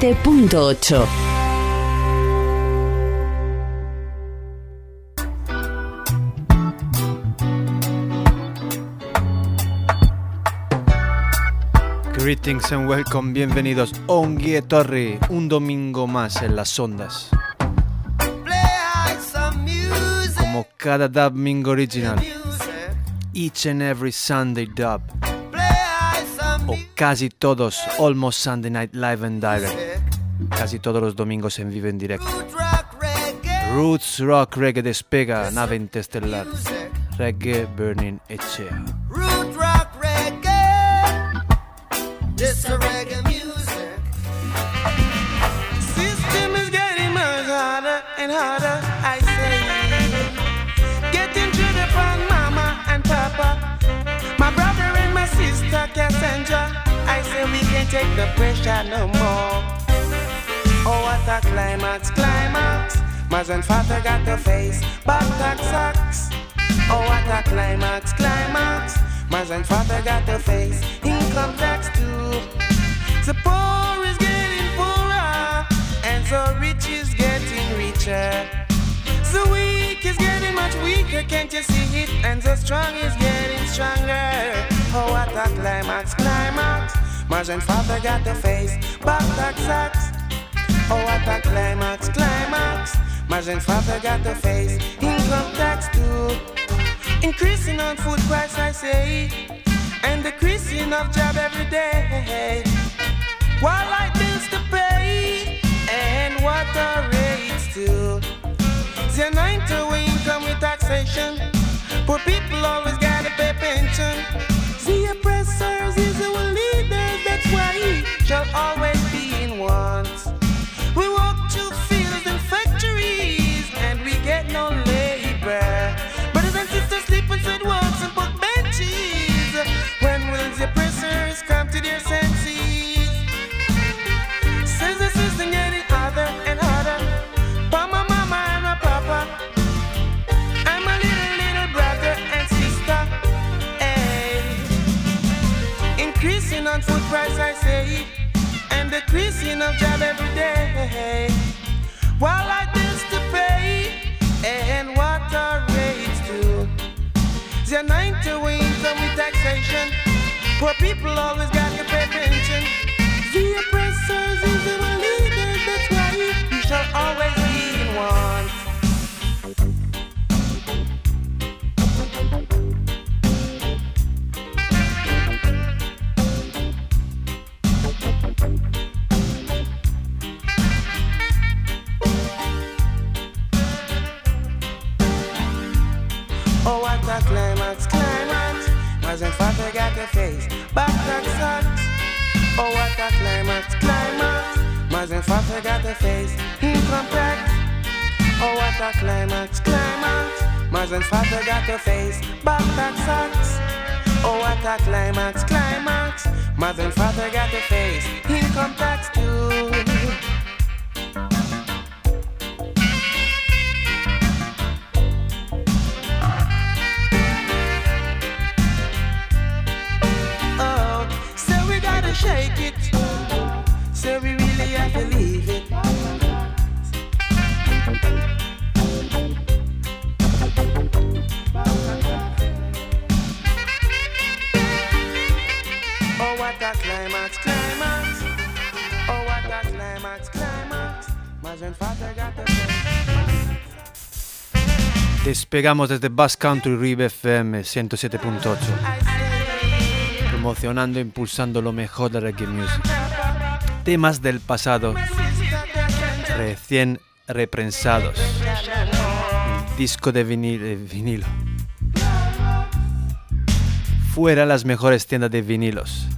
107.8. Greetings and welcome, bienvenidos. Ongie Torri, un domingo más en las ondas. Como cada domingo original, each and every Sunday dub, o casi todos, almost Sunday night live and direct, casi todos los domingos en vivo en directo. Roots Rock Reggae despega, nave interestelar, Reggae Burning Echea. This a reggae music. System is getting much harder and harder, I say. Getting to the point, mama and papa. My brother and my sister Cassandra. I say we can't take the pressure no more. What a climax, climax. Mother and father got to face back tax sucks. Oh, what a climax, climax. Mother and father got to face income tax too. The poor is getting poorer, and the rich is getting richer. The weak is getting much weaker, can't you see it? And the strong is getting stronger. Oh, what a climax, climax. Mother and father got to face back tax sucks. Oh, what a climax, climax. And father got to face income tax too. Increasing on food price, I say, and decreasing of job every day. While light bills to pay, and water rates too. The nine to income with taxation. Poor people always gotta pay pension. The oppressors is our leaders, that's why shall always day. While I and rates too. The nine to taxation. Poor people always got to Oh, what a climax, climax. And father got to face back that sucks. Oh, what a climax, climax. And father got to face income tax. Oh, what a climax, climax. And father got to face back that sucks. Oh, what a climax, climax. Mother and father got to face income tax too. Despegamos desde Bass Country Rive FM 107.8, I say, promocionando e impulsando lo mejor de reggae music. Temas del pasado, recién reprensados. Disco de de vinilo. Fuera las mejores tiendas de vinilos.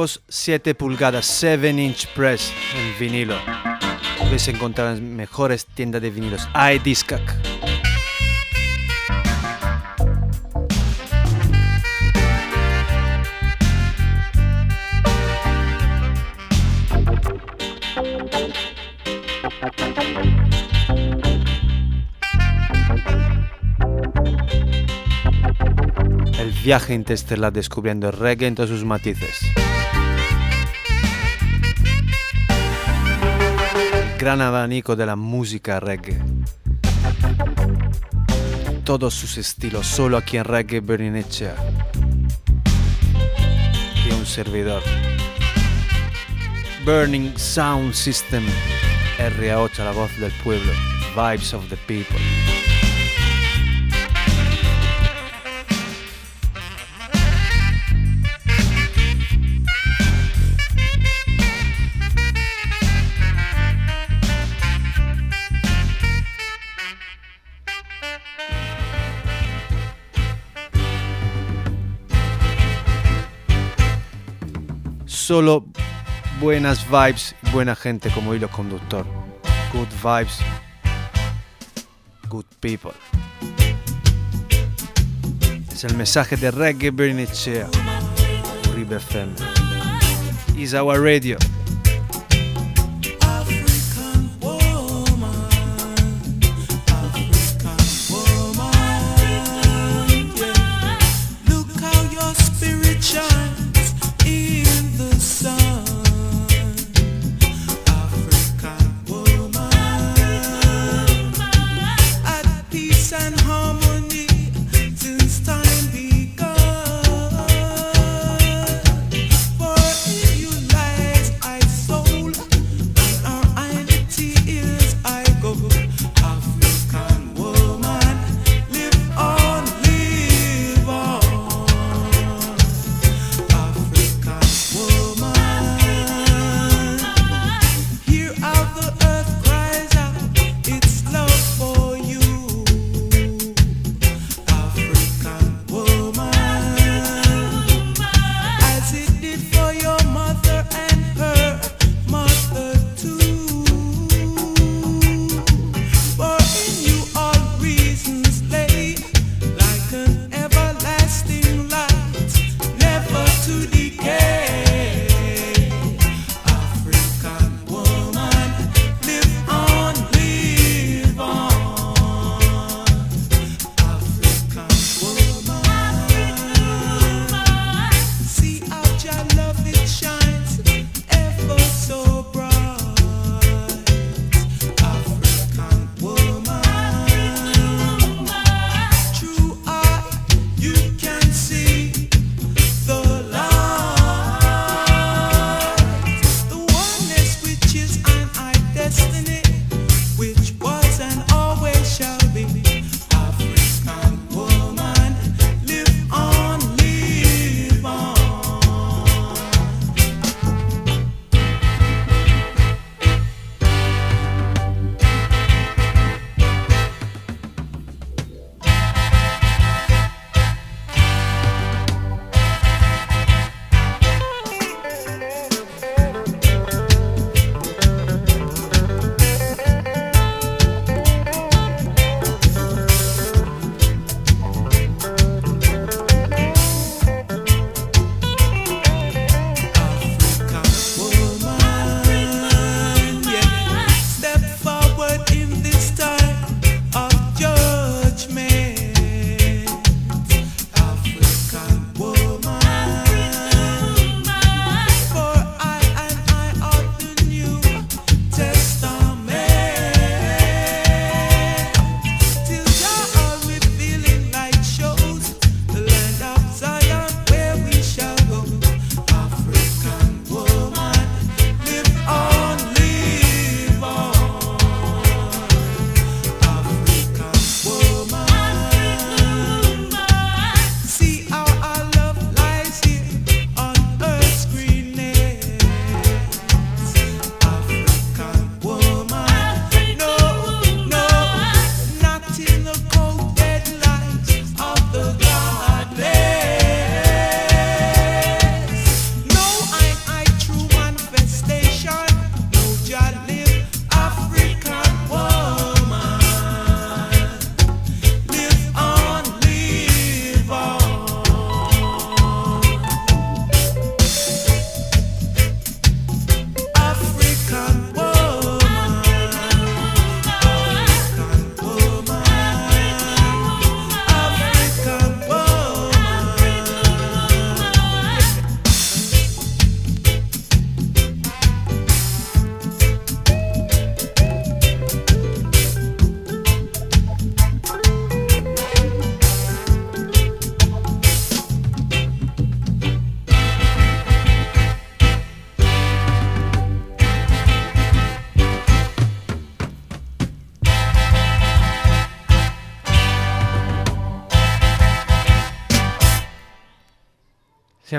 Nuevos 7 pulgadas 7 inch press en vinilo. Puedes encontrar en mejores tiendas de vinilos. iDiscac. Viaje interestelar descubriendo reggae en todos sus matices. Gran abanico de la música reggae. Todos sus estilos, solo aquí en Reggae Berninechea. Y un servidor. Burning Sound System. RA8, la voz del pueblo. Vibes of the people. Solo buenas vibes buena gente como hilo conductor. Good vibes, good people. Es el mensaje de Reggae Bernicea. Uribe FM. Is our radio.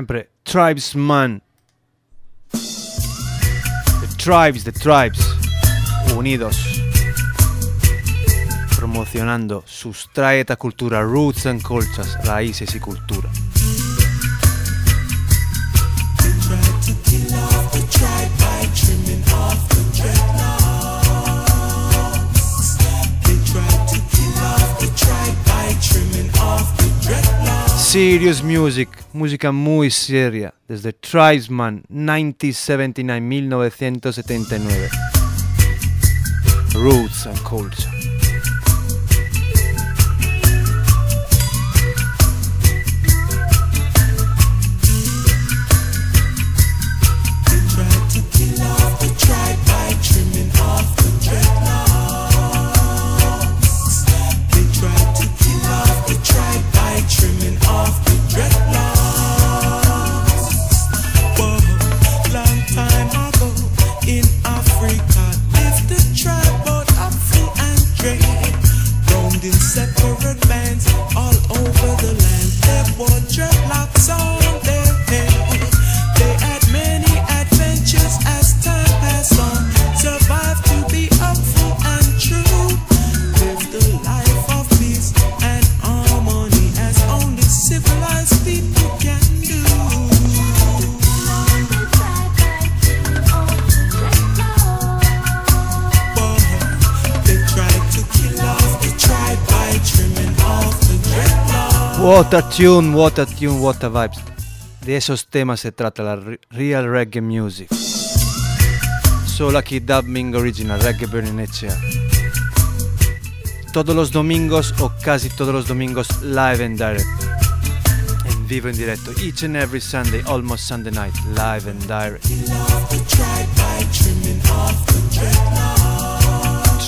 Siempre Tribesman. The Tribes, The Tribes. Unidos. Promocionando sustraeta cultura, roots and cultures, raíces y cultura. Serious Music, música muy seria, desde Tribesman 1979-1979. Roots and Culture. What a tune, what a tune, what a vibes. De esos temas se trata la re- real reggae music. Solo aquí dubbing original, reggae burning. Todos los domingos o casi todos los domingos live and direct. En vivo en directo. Each and every Sunday, almost Sunday night, live and direct.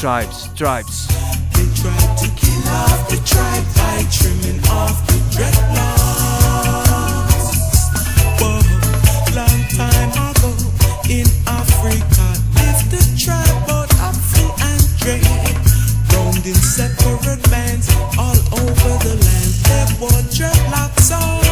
Tribes, tribes. Off the tribe by trimming off the dreadlocks. Long time ago in Africa lived the tribe Apfu and Dre. In separate bands all over the land. They wore dreadlocks on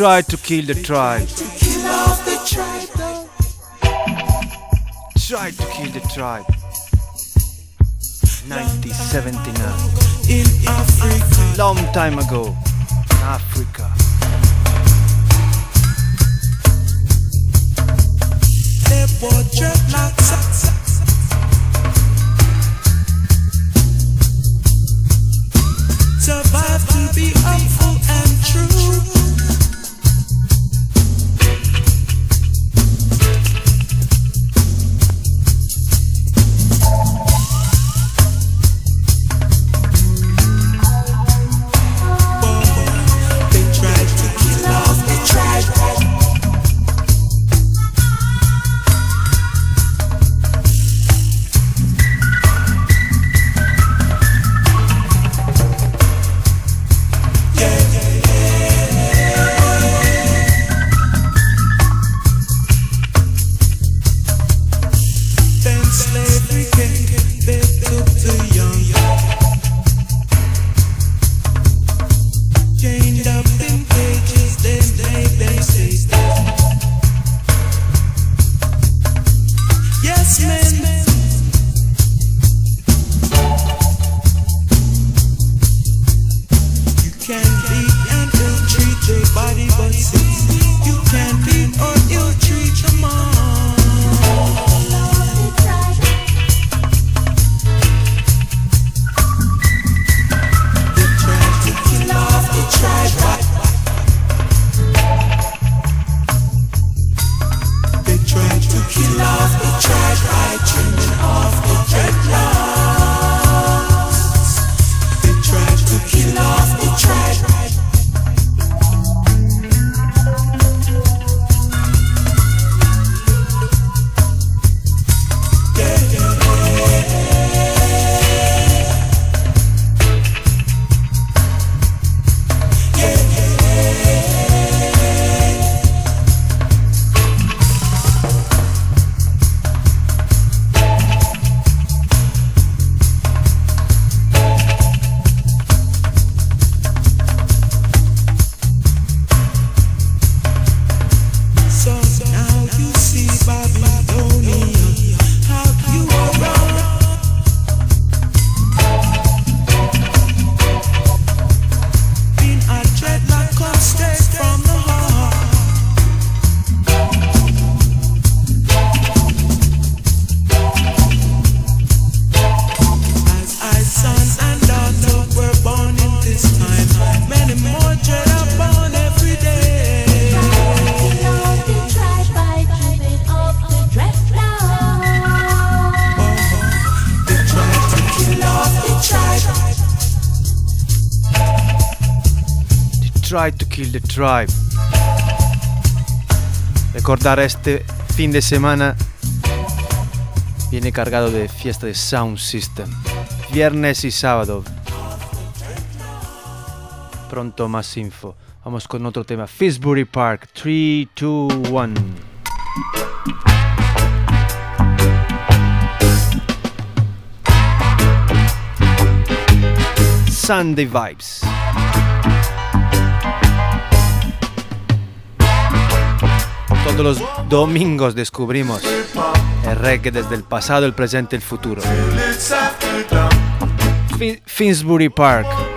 tried to kill the tribe. Tried to kill the tribe. 1979. Long time ago. In Africa. They wore dreadlocks. survive to be a Try to Kill the Tribe. Recordar este fin de semana viene cargado de fiesta de Sound System. Viernes y sábado. Pronto más info. Vamos con otro tema. Fisbury Park 3, 2, 1. Sunday vibes. cuando los domingos descubrimos el reggae desde el pasado, el presente y el futuro. Finsbury Park.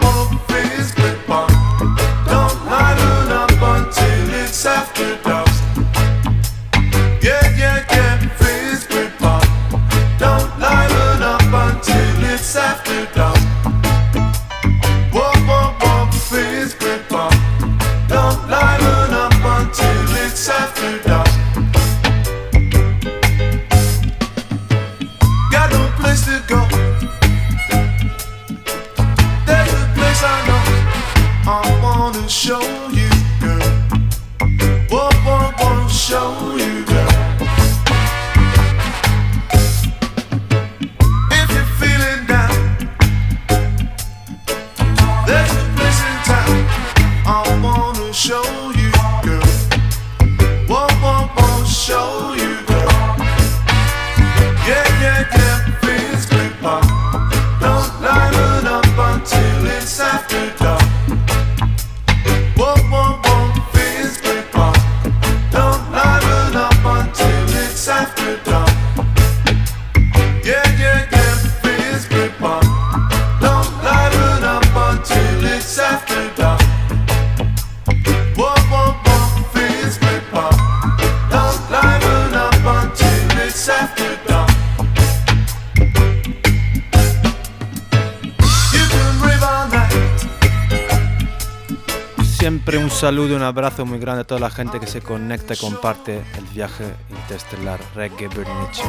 Saludo, un abrazo muy grande a toda la gente que se conecta y comparte el viaje interestelar Reggae Bernice.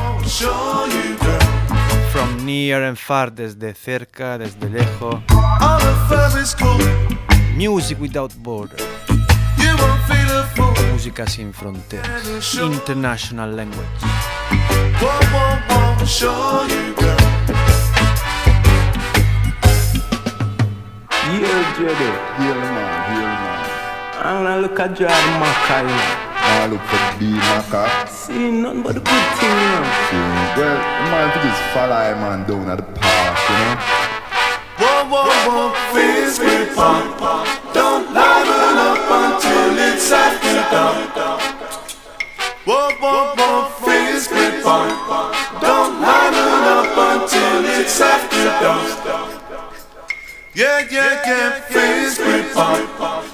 From near and far, desde cerca, desde lejos. Music without borders. Música sin fronteras. International language. Yeah, I'm gonna look at John Mackay. Now look for the maca. See nothing but the good thing, you know. Well, the man to just follow him man down at the park, you know. Whoa, whoa, whoa, fizz me pop. Don't liven up until it's after dark. Whoa, whoa, whoa, fizz me pop. Don't liven up until it's after dark. Yeah, yeah, yeah, fizz me pop.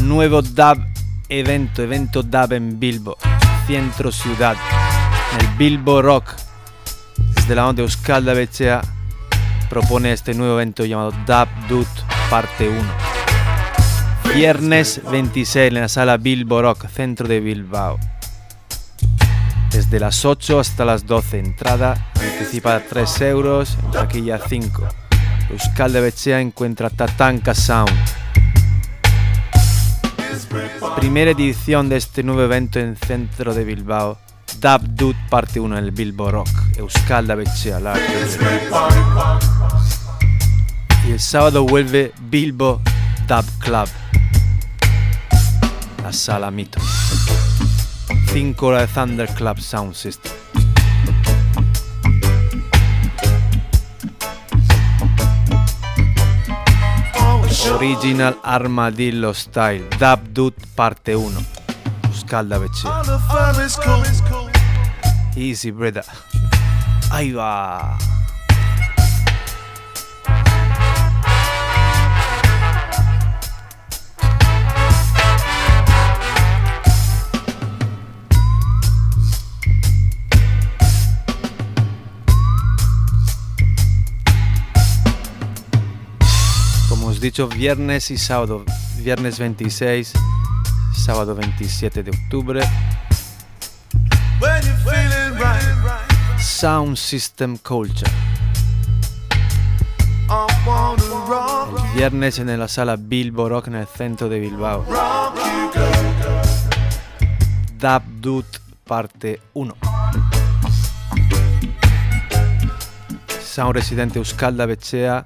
nuevo dub evento, evento dub en Bilbo, centro ciudad, el Bilbo Rock, desde la mano de Euskal Becea propone este nuevo evento llamado Dub Dut Parte 1. Viernes 26 en la sala Bilbo Rock, centro de Bilbao. Desde las 8 hasta las 12, entrada anticipada 3 euros, taquilla 5. Euskal de Bechea encuentra Tatanka Sound. Primera edición de este nuevo evento en centro de Bilbao. Dub Dut parte 1 en el Bilbo Rock. Euskal la y el sábado vuelve Bilbo Dub Club. La sala Mito. 5 horas de Thunder Club Sound System. Original Armadillo Style. Dub Dut parte 1. Scalda Becce. All the fun is cool. Easy, brother. Ahí va. Dicho, viernes y sábado. Viernes 26, sábado 27 de octubre. Sound System Culture. El viernes en la sala Bilbo Rock en el centro de Bilbao. Dub Dut parte 1. Sound residente Euskalda Becea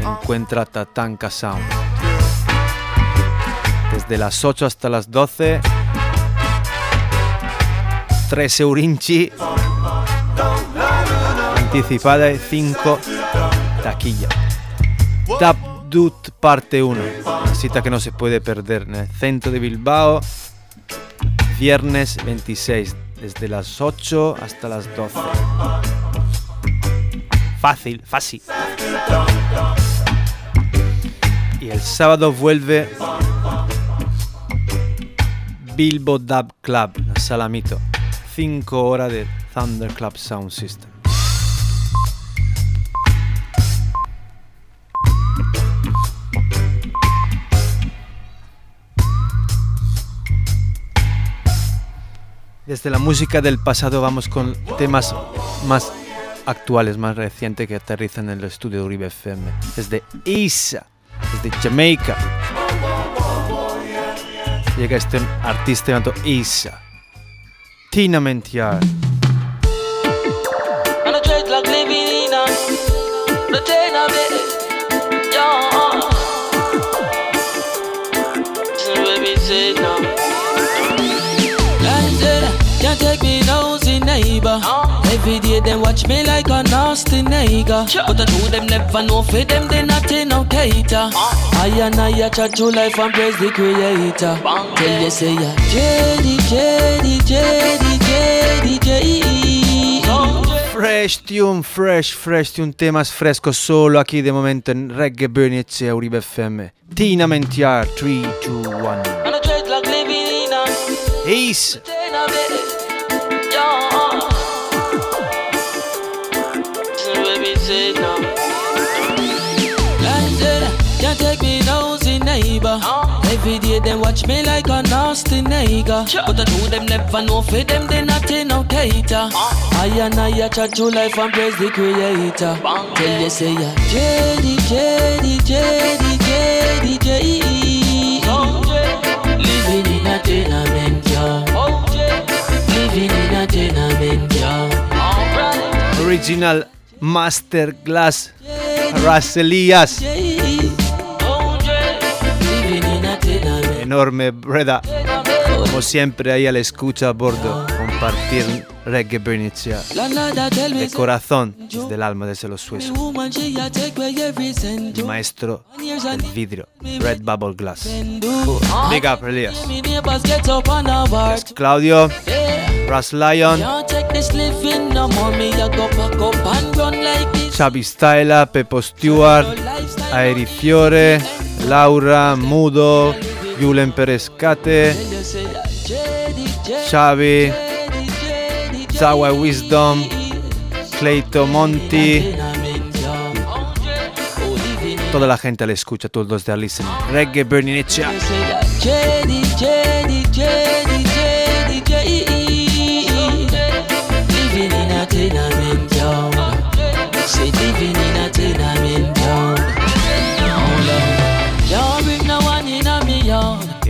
encuentra Tatanka Sound. Desde las 8 hasta las 12. 3 eurinchi. Anticipada y 5 taquilla. Dub Dut parte 1. Una cita que no se puede perder en el centro de Bilbao. Viernes 26, desde las 8 hasta las 12. Fácil, fácil. Y el sábado vuelve Bilbo Dub Club, la sala Mito. 5 horas de Thunder Club Sound System. Desde la música del pasado vamos con temas más actuales, más recientes que aterrizan en el estudio de Uribe FM. Desde Isa, desde Jamaica. Llega este artista llamado Isa. Tina Mentiar. Every day them watch me like a nasty nigga. But I know them never know for them they not in no cater. Ah. I and I a chat to life and praise the creator. Tell you say ya JD, JD, JD, JD, JD. Fresh tune, fresh, fresh tune, temas frescos solo aquí de momento en Reggae Burnitz e Uribe FM. Tina Mentiar, 3, 2, 1. And I dread like living in a Ace! Baby say no. Like said, can't take me nosy neighbor. Every day them watch me like a nasty nigga. But I know them never know for them they not in no cater. I and I a chat to life and praise the creator. Tell you say ya JD, JD, JD, JD, JD. Living in a tenement, yeah. Living in a tenement, yeah. Original Masterclass tenement. Enorme Breda. Como siempre ahí a la escucha a bordo. Compartir Reggae me de corazón, desde el alma, desde los suizos. El maestro del vidrio. Red Bubble Glass. Big up, Elias. Claudio, Ras Lion, no go like. Xavi Styla, Pepo Stewart. Aeri Fiore, Laura, Mudo, Julen Perescate, Xavi, Zawa Wisdom, Cleito Monti, toda la gente le escucha, todos los de Listen. Reggae Burning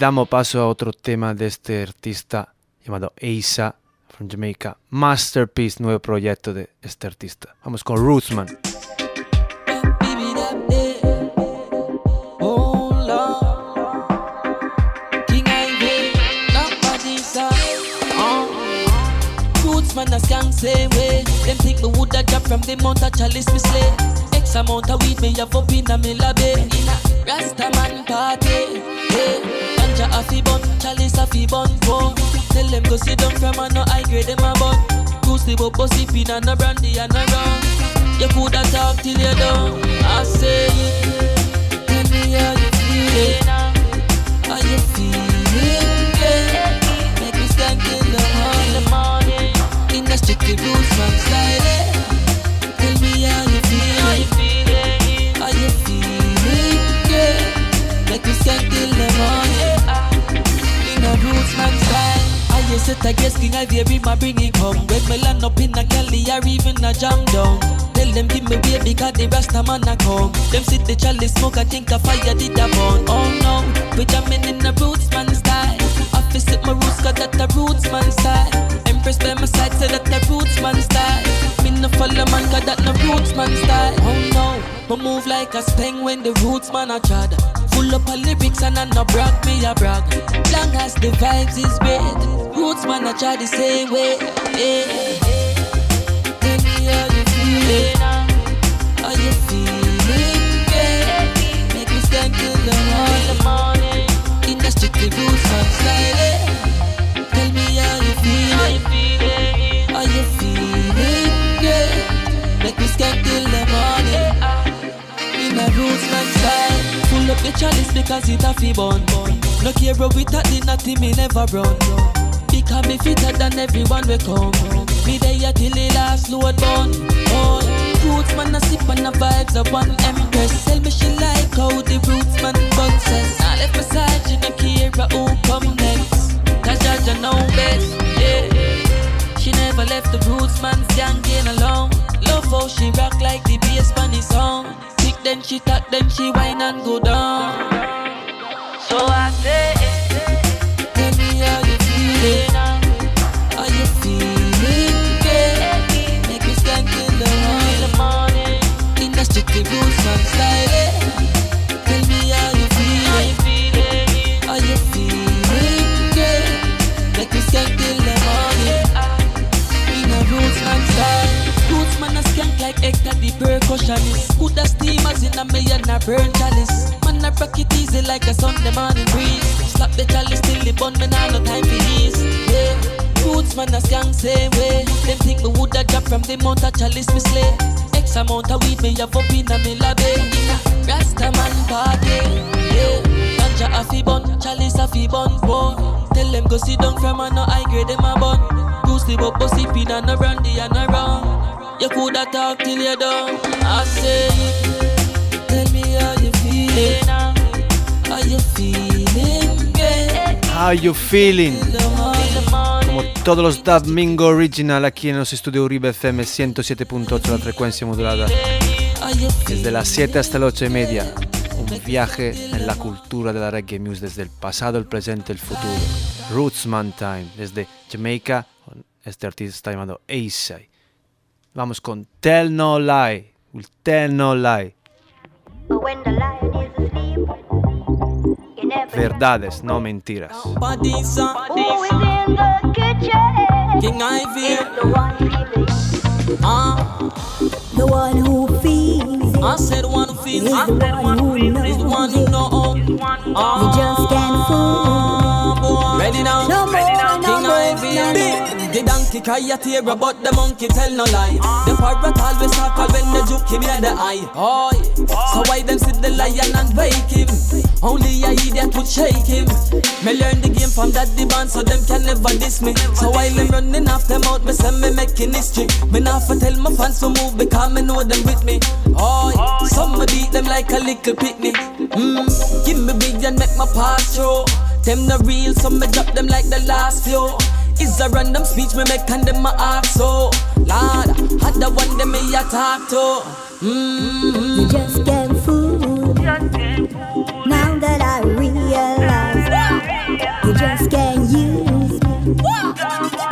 damos paso a otro tema de este artista llamado Asa from Jamaica. Masterpiece, nuevo proyecto de este artista. Vamos con Rootsman. Man a skank same way. Them think me woulda drop from the mount of chalice me slay. X amount of weed me have up in a me lobby. A Rasta man party. Hey, ganja a fi bun, chalice a fi bun. Whoa. Tell them go sit down from a no high grade them a bun. Goose the bubble sipping and no brandy and no rum. You coulda talk till you done. I say. Tell me how you feeling. Uh, how you feeling? Yeah. Make me stand till the morning. In the roots man style. Set a guest king I baby my bring it come When me land up in a galley or even a jam down Tell them give me way because the rasta man a come. Them sit the chalice smoke I think a fire did a burn. Oh no, we jamming in the roots man style fi sit my roots cause that the roots man style. Empress by my side say that the roots man style. Me no follow man cause that the roots man style. Oh no, me move like a speng when the roots man a chad Full up of lyrics and I no brag, me a brag. Long as the vibes is great, roots man I try the same way. Yeah. Tell me how you feeling, how up the chalice because it a fi bun. No care where we at the natty me never run. Because me fitter than everyone we come. Me there till the last load bun. Oh, roots man a sip and the vibes of one empress. Tell me she like how the roots man bounces. Now left my side, she no care who come next. Cause Jaja know best, yeah. She never left the roots man skanking alone. Love how she rock like the bass on the song. Then she tack then she whine and go down. So I say, tell me how you feeling. How you feeling, girl? Make me stand till the morning. In the strictly roots man style. Tell me how you feeling. How you feeling, girl? Make me stand till the morning. In a roots man style. Roots man a skank like Hector the percussionist. Good steamers in a million a burn chalice. Man I rock it easy like a Sunday morning breeze. Slap the chalice till the bun, man I no time for ease. Yeah. Roots man a skank same way. Them think me woulda drop from the mount of chalice me slay. X amount of weed me have up in a me lobby. Rasta man party. Yeah. Ganja a fi bun, chalice a fi bun. Boy. Tell them go sit down from a no high grade them a bun. Goose the bubble sipping and a brandy and a rum. You coulda talk till you done. I say, feeling. How you feeling? How you feeling? Como todos los Dub Mingo Original aquí en los estudios Uribe FM 107.8 la frecuencia modulada. Desde las 7 hasta las 8 y media. Un viaje en la cultura de la reggae music desde el pasado, el presente, el futuro. Rootsman Time, desde Jamaica, este artista llamado Asai. Vamos con Tell No Lie. Will Tell No Lie. Verdades, no mentiras. body, son. Who is in the kitchen? King Ivy. It's the one feeling. The one who feels it. I said one who feels. Is I the said one who Is the one who knows know. You just can't fool. Boy. Ready now? No more, no King Ivy. The, donkey cry a tear, but the monkey tell no lie. The parrot always circle when the juke him the eye. Oh, so why them sit the lion and wake him? Only a idiot would shake him. Me learn the game from the band, so them can never diss me. So while them running off them out, me say me making history. Me not for tell my fans to move because me know them with me. Yeah. some me beat them like a little picnic. Mm, give me big and make my pass through. Them the real, so me drop them like the last few. It's a random speech me make and them a ask so. Lord, had the one them me a talk to. Mm-hmm. You just can't fool. Now that I realize you just can't use me.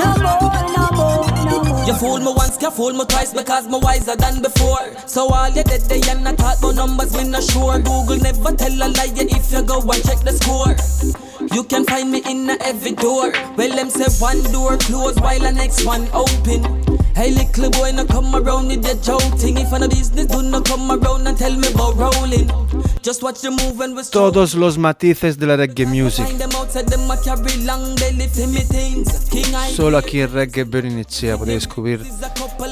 No more, no more, no more. You fool me once, you fool me twice because me wiser than before. So all you did they and I thought about numbers, me not sure. Google never tell a lie if you go and check the score. You can find me in every door. Well, them say one door closed while the next one open. Hey, little boy, no come around with your joking. If I no business, do not come around and tell me about rolling. Just watch the move when we Todos los matices de la reggae music. Solo aquí en Reggae Bernicea podéis descubrir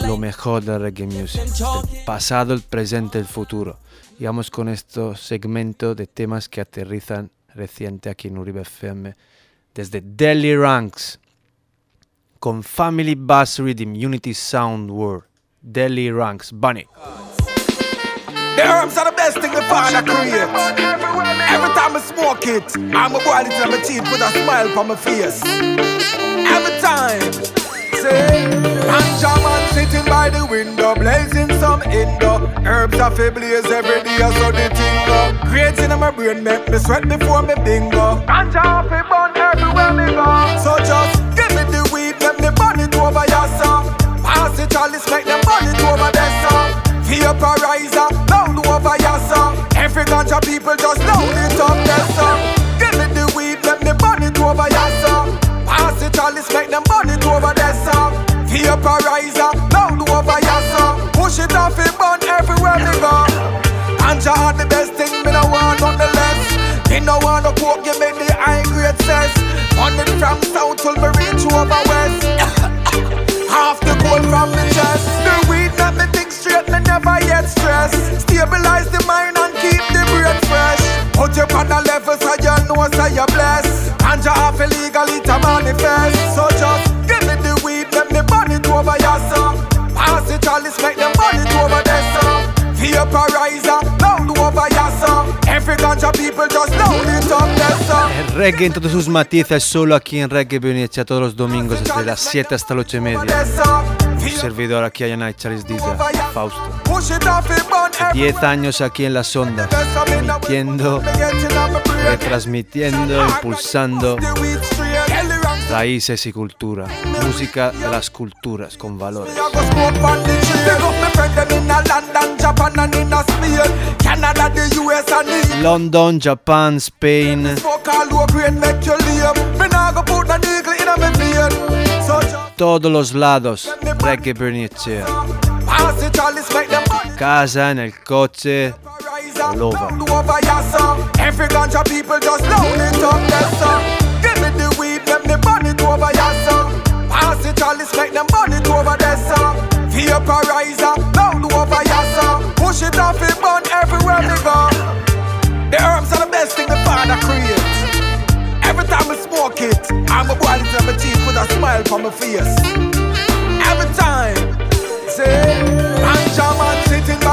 lo mejor de la reggae music. El pasado, el presente, el futuro. Y vamos con este segmento de temas que aterrizan reciente aquí en Uribe FM desde Delhi Ranks con Family Bass Rhythm Unity Sound World. Delhi Ranks, Bunny. The herbs are the best thing the father create. Every time I smoke it, I'm a boil it in my teeth, put a smile on my face. Every time. Say, ganja man sitting by the window, blazing some indo. Herbs are fi blaze every day, so the thing go. Grades in my brain make me sweat before me bingo. Ganja fi burn everywhere me go. So just give me the weed, let me burn it over your song. Pass the chalice, make them burn it over song. Vaporizer, loud over your song. Every ganja people just loud it up song. Give me the weed, let me burn it over your song. Pass the chalice, make them burn it over. Vaporizer, loud over your. Push it off, it burn everywhere me go. Ganja are the best thing, me no want on the less. Me no want no coke, give me the high grade cess. On it from south till me reach over west. Half the cold from the chest. The weed that me think straight, me never yet stress. Stabilize the mind and keep the brain fresh. Put you on the level so you know so you blessed. Ganja off illegally to manifest. So Vaporizer, loud over your son. Every ganja people just load it up. El reggae en todos sus matices solo aquí en Reggae Bernice todos los domingos desde las 7 hasta las 8 y media. Un servidor aquí a Yanai Charles Diza, Fausto. Push it off, it burn every 10 años aquí en las ondas, emitiendo, retransmitiendo, impulsando raíces y cultura. Música de las culturas con valores. London, Japan Spain, todos los lados. Reggae money. Casa, en el coche, all over. The let burn it over your song. Pass it all, let's make them burn it over their song. Vaporizer, loud over song. Push it off, it burn everywhere we go. The herbs are the best thing the Father creates. Every time I smoke it, I'm a boil it in my teeth with a smile on my face. Every time, say, man sitting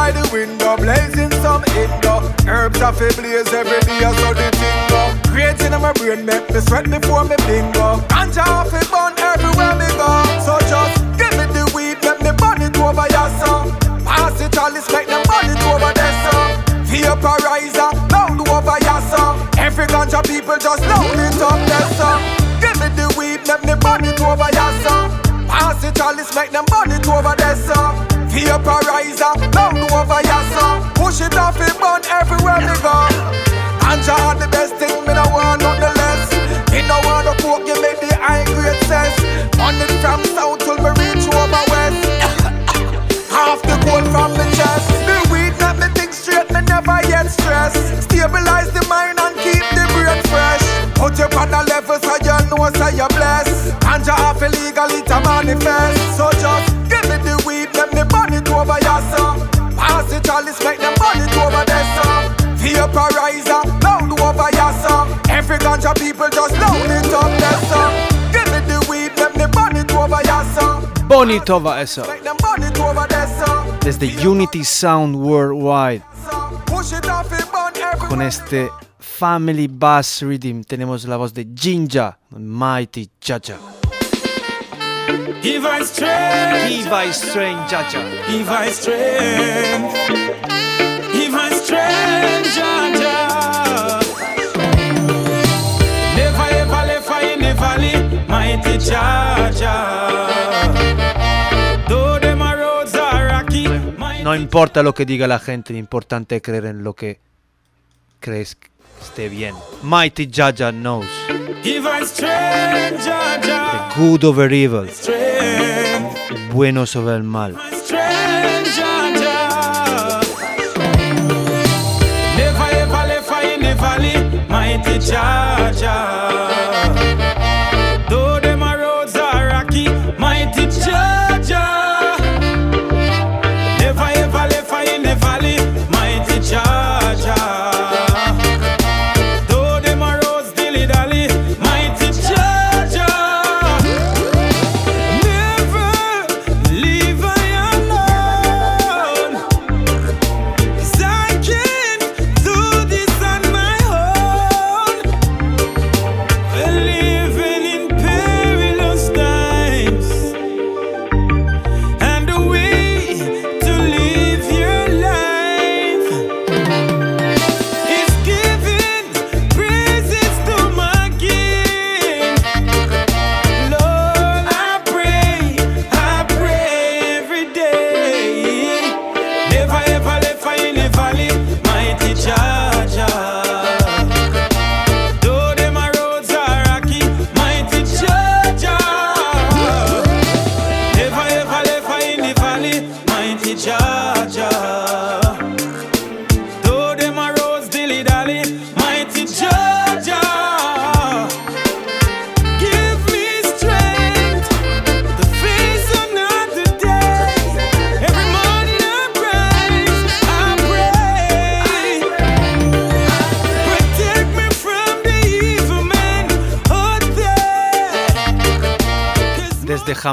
by the window, blazing some indo. Herbs are fi blaze every day, so the thing go. Creating in my brain, make me sweat before me bingo. Ganja fi burn everywhere me go. So just give me the weed, let me burn it over your song. Pass it all, make them burn it over their song. Vaporizer, loud over your song. Every ganja people just load it up their song. Give me the weed, let me burn it over your song. Pass it all, make them burn it over their song. Vaporizer, loud over your song. Push it off, it burn everywhere we go. Ganja are the best thing, me no want nothing less. Me no want to poke, you make the high grade sense. On it from south till me reach over west. Half the gold from the chest. The weed make me think straight, me never yet stress. Stabilize the mind and keep the brain fresh. Put you on a level so you know so you bless. Ganja off illegally to manifest. So just Chalice make them money to over there. Vaporizer, over. Every ganja people just load it up there. Give me the weed, them the over Unity Sound Worldwide. Con este Family Bass Rhythm tenemos la voz de Jinja, Mighty Chacha. Give strength, give strength, Chacha. Give strength. Never ever left I mighty. Though them roads are rocky, No importa lo que diga la gente, lo importante es creer en lo que crees que esté bien. Mighty Jaja knows. give strength. The good over evil. El bueno sobre el mal. to to Jaja.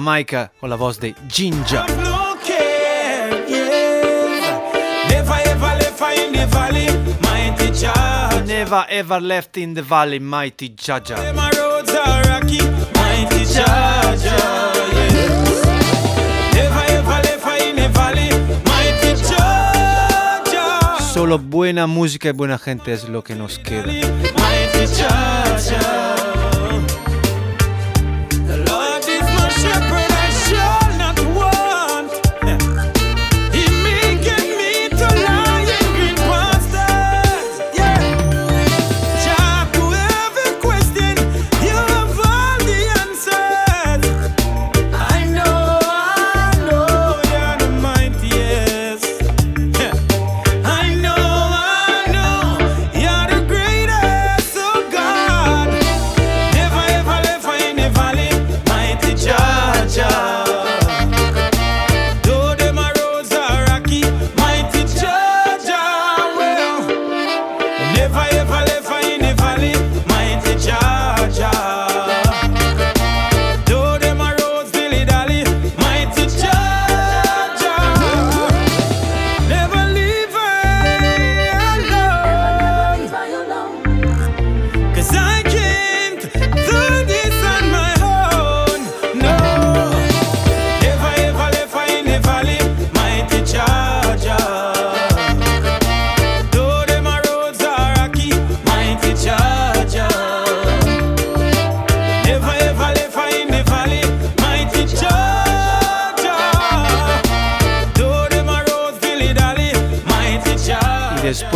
Jamaica con la voz de Ginger. Never ever left in the valley, mighty Jaja. Mighty Jah. Solo buena música y buena gente es lo que nos queda.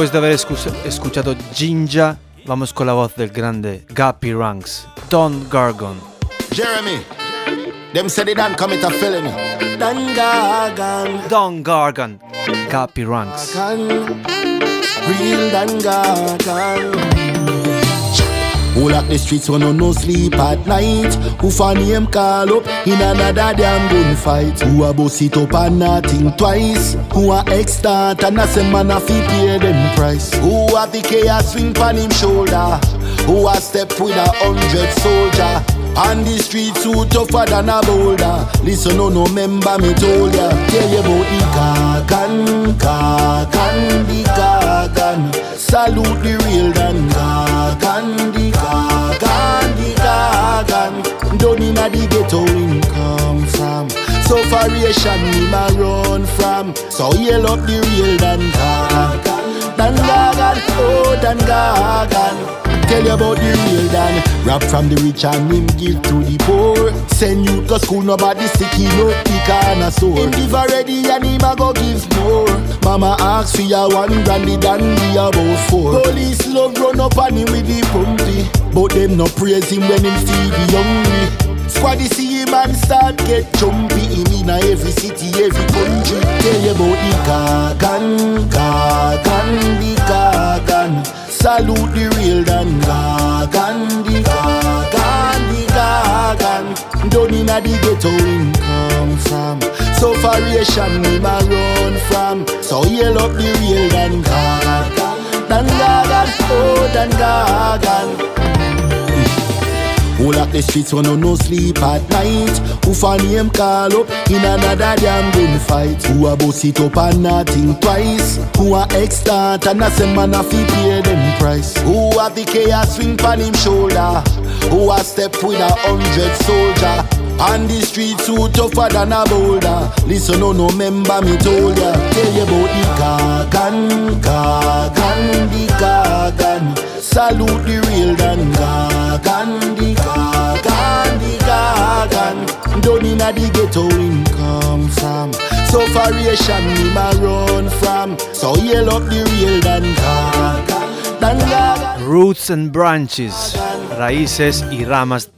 Después de haber escu- escuchado Ginger, vamos con la voz del grande Guppy Ranks, Don Gargon. Jeremy, them said they done commit a felony. Dan Gargan, Don Gargan, Guppy Ranks. real Dan Gargan. Who lock the streets when no no sleep at night? Who for name call up in another damn gunfight? Who a boss it up and not think twice? Who a extant and a say man a fi pay them price? Who a the chaos swing pan him shoulder? Who a step with a hundred soldier? On the streets who tougher than a boulder Listen no no member me told ya Tell you about the Gargan, Gargan, the Gargan Salute the real Dan Gargan, the Gargan, the Gargan Down inna the ghetto him come from. Sufferation him a run from. So yell up the real Dan Gargan Dan Gargan, oh Dan Gargan Tell you about the real Dan. Rap from the rich and him give to the poor. Send you to school, nobody sick, he no pick and a sore. Him give already and him a go give more. Mama ask for ya one brandy than we about four. Police love run up on him with the pumpy. But them no praise him when him feed the hungry. Squaddy see him and start get jumpy. Him in a every city, every country. Tell you about the Gargan, Gargan, the Gargan Salute the real Dan Gargan, the Gargan, the Gargan Down inna the ghetto him come from. Sufferation him a run from. So yell up the real Dan Gargan Dan Gargan, oh Dan Gargan who lock the streets when no no sleep at night? Who for name call up in another damn gunfight? Who a boss it up and not think twice? Who a extant and a say man a fi pay them price? Who have the chaos swing pan him shoulder? Who a step with a hundred soldier? On the streets who tougher than a boulder Listen no no member me told ya Tell you about the Gargan, Gargan, the Gargan Salute the real Dan Gargan, the Gargan Down inna the ghetto him come from. Sufferation him a run from. So yell up the real Dan Gargan, Dan Gargan Roots and Branches, raíces y ramas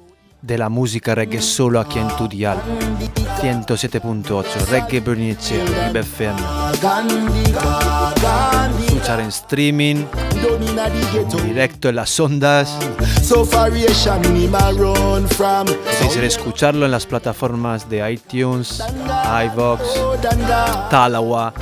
de la música reggae solo aquí en tu dial. 107.8 Reggae Bernicea, FM. Escuchar en streaming, directo en las ondas. Podéis escucharlo en las plataformas de iTunes, iVox, Talawa.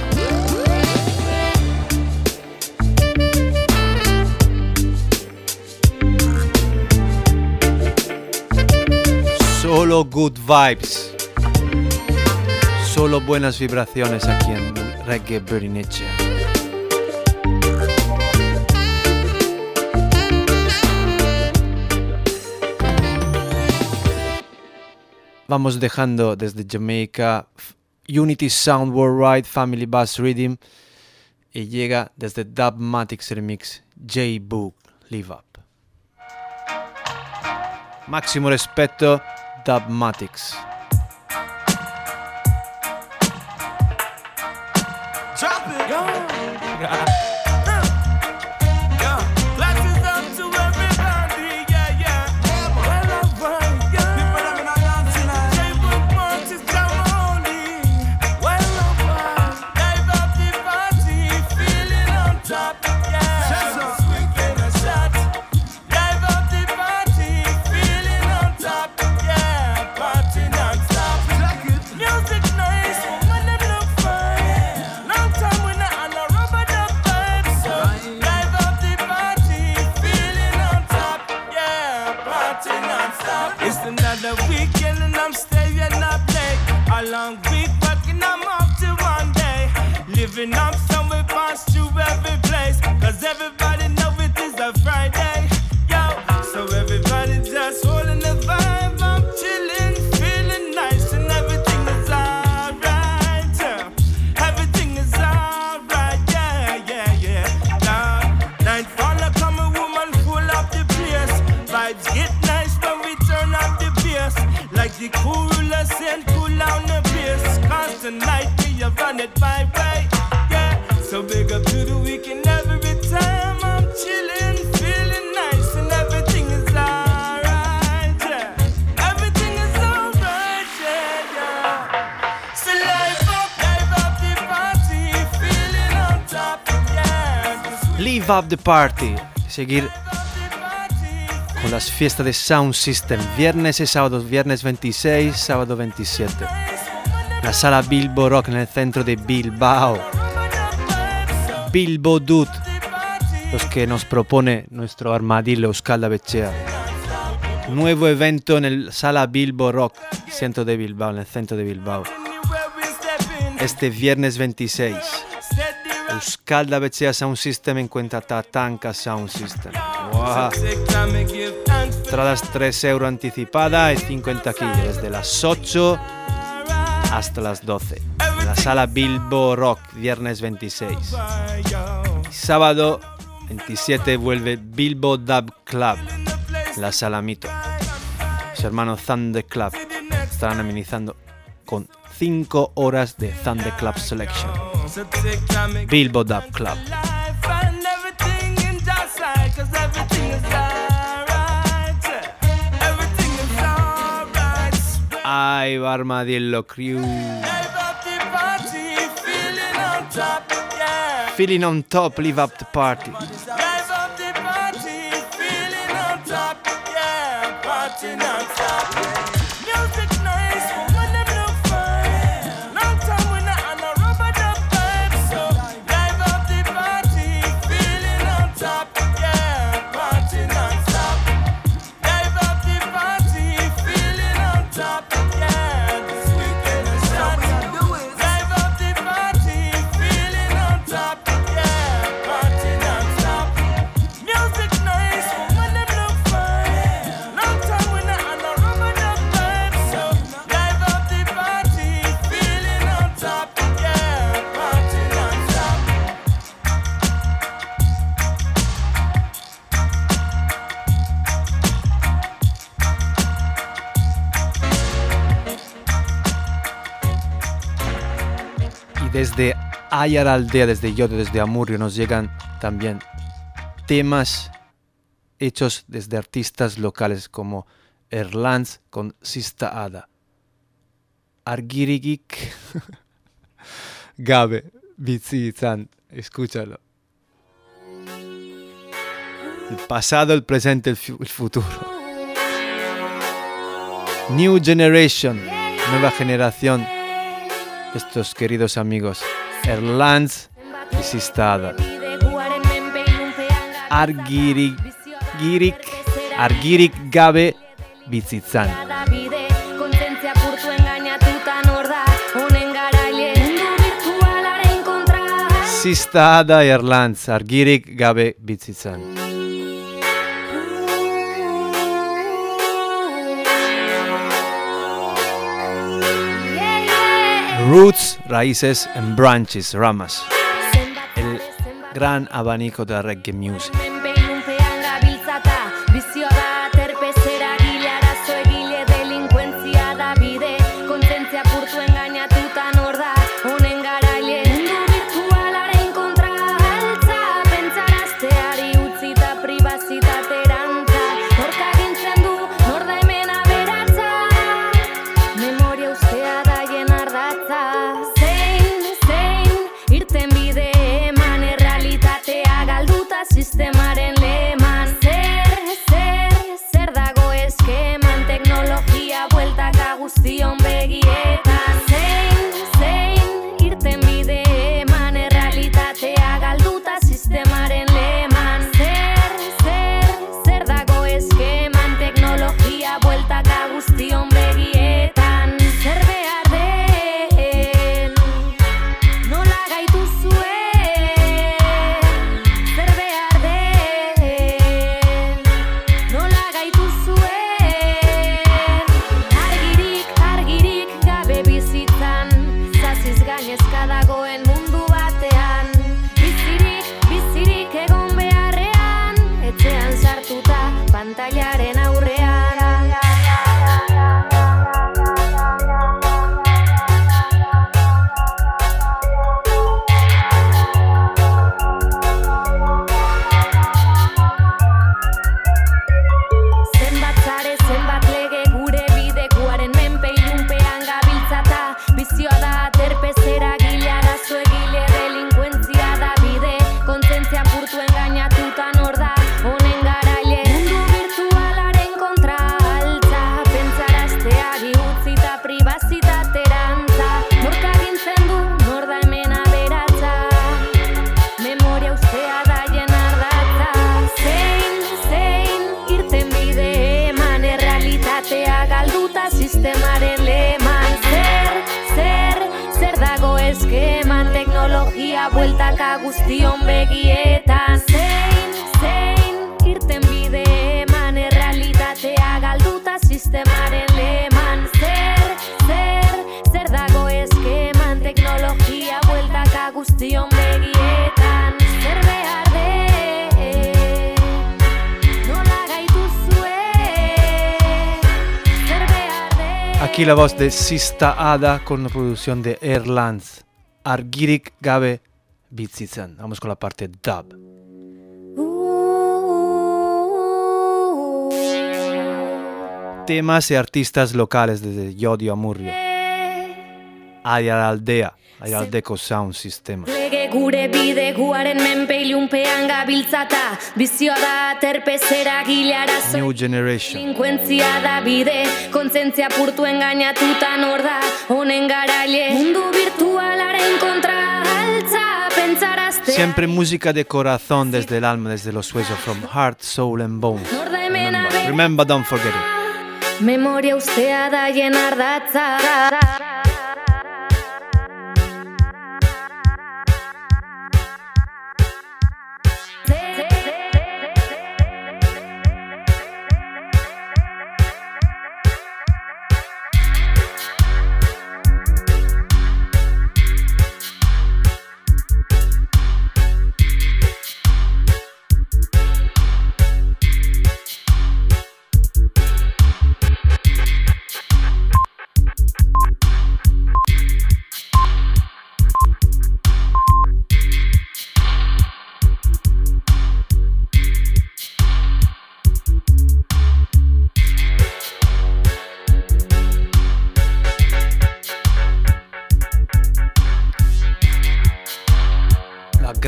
Solo good vibes. Solo buenas vibraciones aquí en Reggae Berenice. Vamos dejando desde Jamaica Unity Sound Worldwide Family Bass Rhythm y llega desde Dubmatics Remix J-Book Live Up. Máximo respeto, Dubmatics. Drop it. The party. Seguir con las fiestas de Sound System. Viernes y sábado. Viernes 26, sábado 27. La sala Bilbo Rock en el centro de Bilbao. Bilbo Dude. Los que nos propone nuestro armadillo Euskal Bechea. Nuevo evento en el sala Bilbo Rock, centro de Bilbao, en el centro de Bilbao. Este viernes 26. Euskal Bechea Sound System encuentra Tatanka Sound System. Wow. Entradas 3 euros anticipada y 50 aquí, desde las 8 hasta las 12. En la sala Bilbo Rock, viernes 26. Y sábado 27 vuelve Bilbo Dub Club, en la sala Mito. Su hermano Thunder Club estarán amenizando con 5 horas de Thunderclap Selection. Billboard Up Club. Ay, Barmadiello Crew. Feeling on top, live up the party. Music night. Ayar Aldea, desde Yodo, desde Amurrio, nos llegan también temas hechos desde artistas locales como Erlands con Sista Ada, Argirigik, Gabe, Bitzizan, escúchalo. El pasado, el presente, el, el futuro. New Generation, nueva generación. Estos queridos amigos, Erlantz biziztada. Argirik, girik, argirik gabe bizitzan. Zista da Erlantz, argirik gabe bizitzan. Roots, raíces and branches, ramas. El gran abanico de reggae music. Dagoen mundu batean. Bizirik, bizirik egon beharrean Etxean sartuta pantailaren guztion Zein, zein, dago Aquí la voz de Sista Ada con una producción de Erlanz. Argirik gabe bizitzan. Vamos con la parte dub. Temas y artistas locales desde Yodio a Murrio. Aldea, Ayaldeco Sound System. Lege gure bide guaren menpe ilunpean gabiltzata Bizioa da terpezera gile arazo New Generation. Delinkuentzia da bide Kontzentzia purtu engainatuta nor da honen garaile Mundu virtualaren kontra Siempre música de corazón desde el alma, desde los huesos, from heart, soul and bone. Remember, remember don't forget it. Memoria da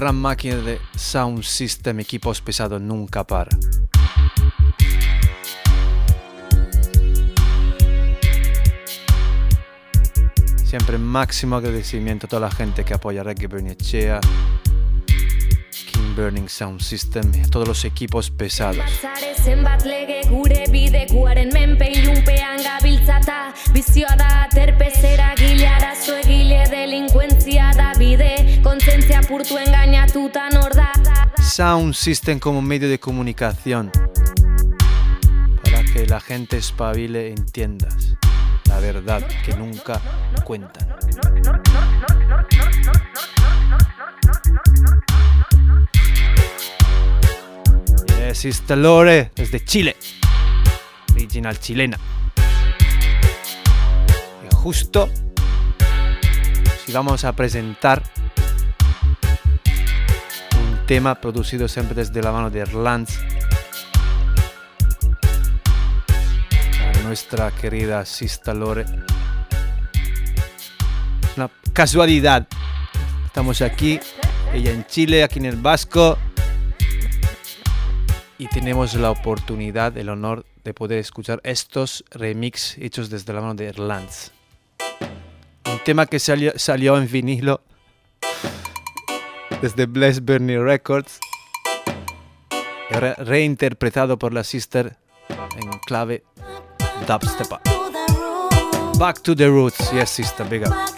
gran máquina de Sound System, equipos pesados, nunca para. Siempre máximo agradecimiento a toda la gente que apoya Reggae Bernichea, King Burning Sound System y a todos los equipos pesados. Kontzentzia apurtu engainatuta nor da Sound System como medio de comunicación. Para que la gente espabile e entiendas la verdad que nunca cuentan. Yes, Lore, desde Chile. Original chilena. Y justo si vamos a presentar tema producido siempre desde la mano de Erlands a nuestra querida Sista Lore. Una casualidad. Estamos aquí, ella en Chile, aquí en el Vasco. Y tenemos la oportunidad, el honor de poder escuchar estos remix hechos desde la mano de Erlands. Un tema que salió, salió en vinilo desde Bless Bernie Records, re- reinterpretado por la sister en clave dubstep. Back to the roots, yes sister, big up.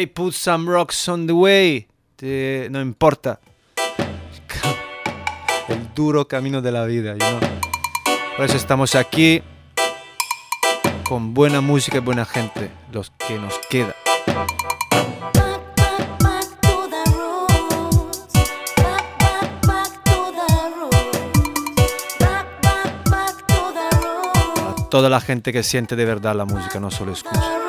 They put some rocks on the way. No importa. El duro camino de la vida, you know. Por eso estamos aquí con buena música y buena gente, los que nos queda. Toda la gente que siente de verdad la música, no solo escucha.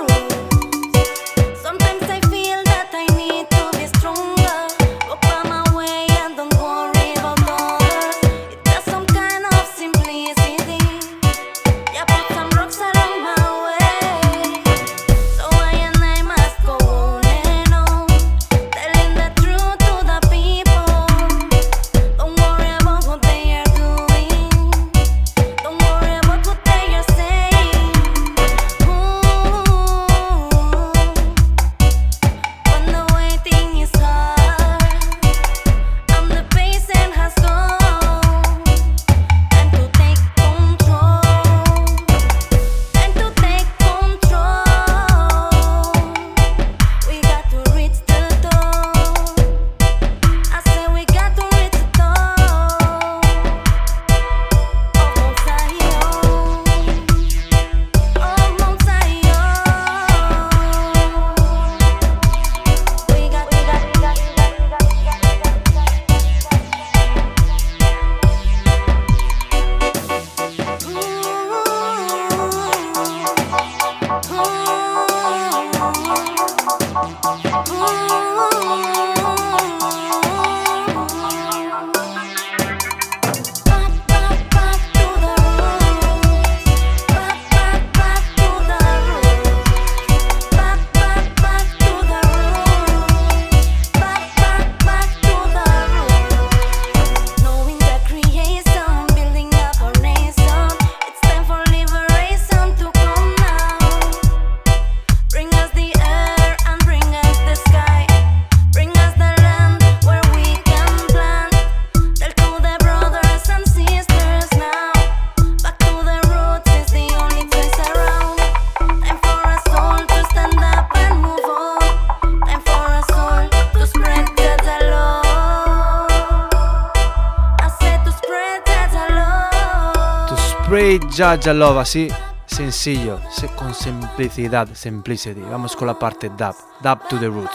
Jaja Love, así sencillo, se- con simplicidad, simplicity. Vamos con la parte dub, dub to the roots.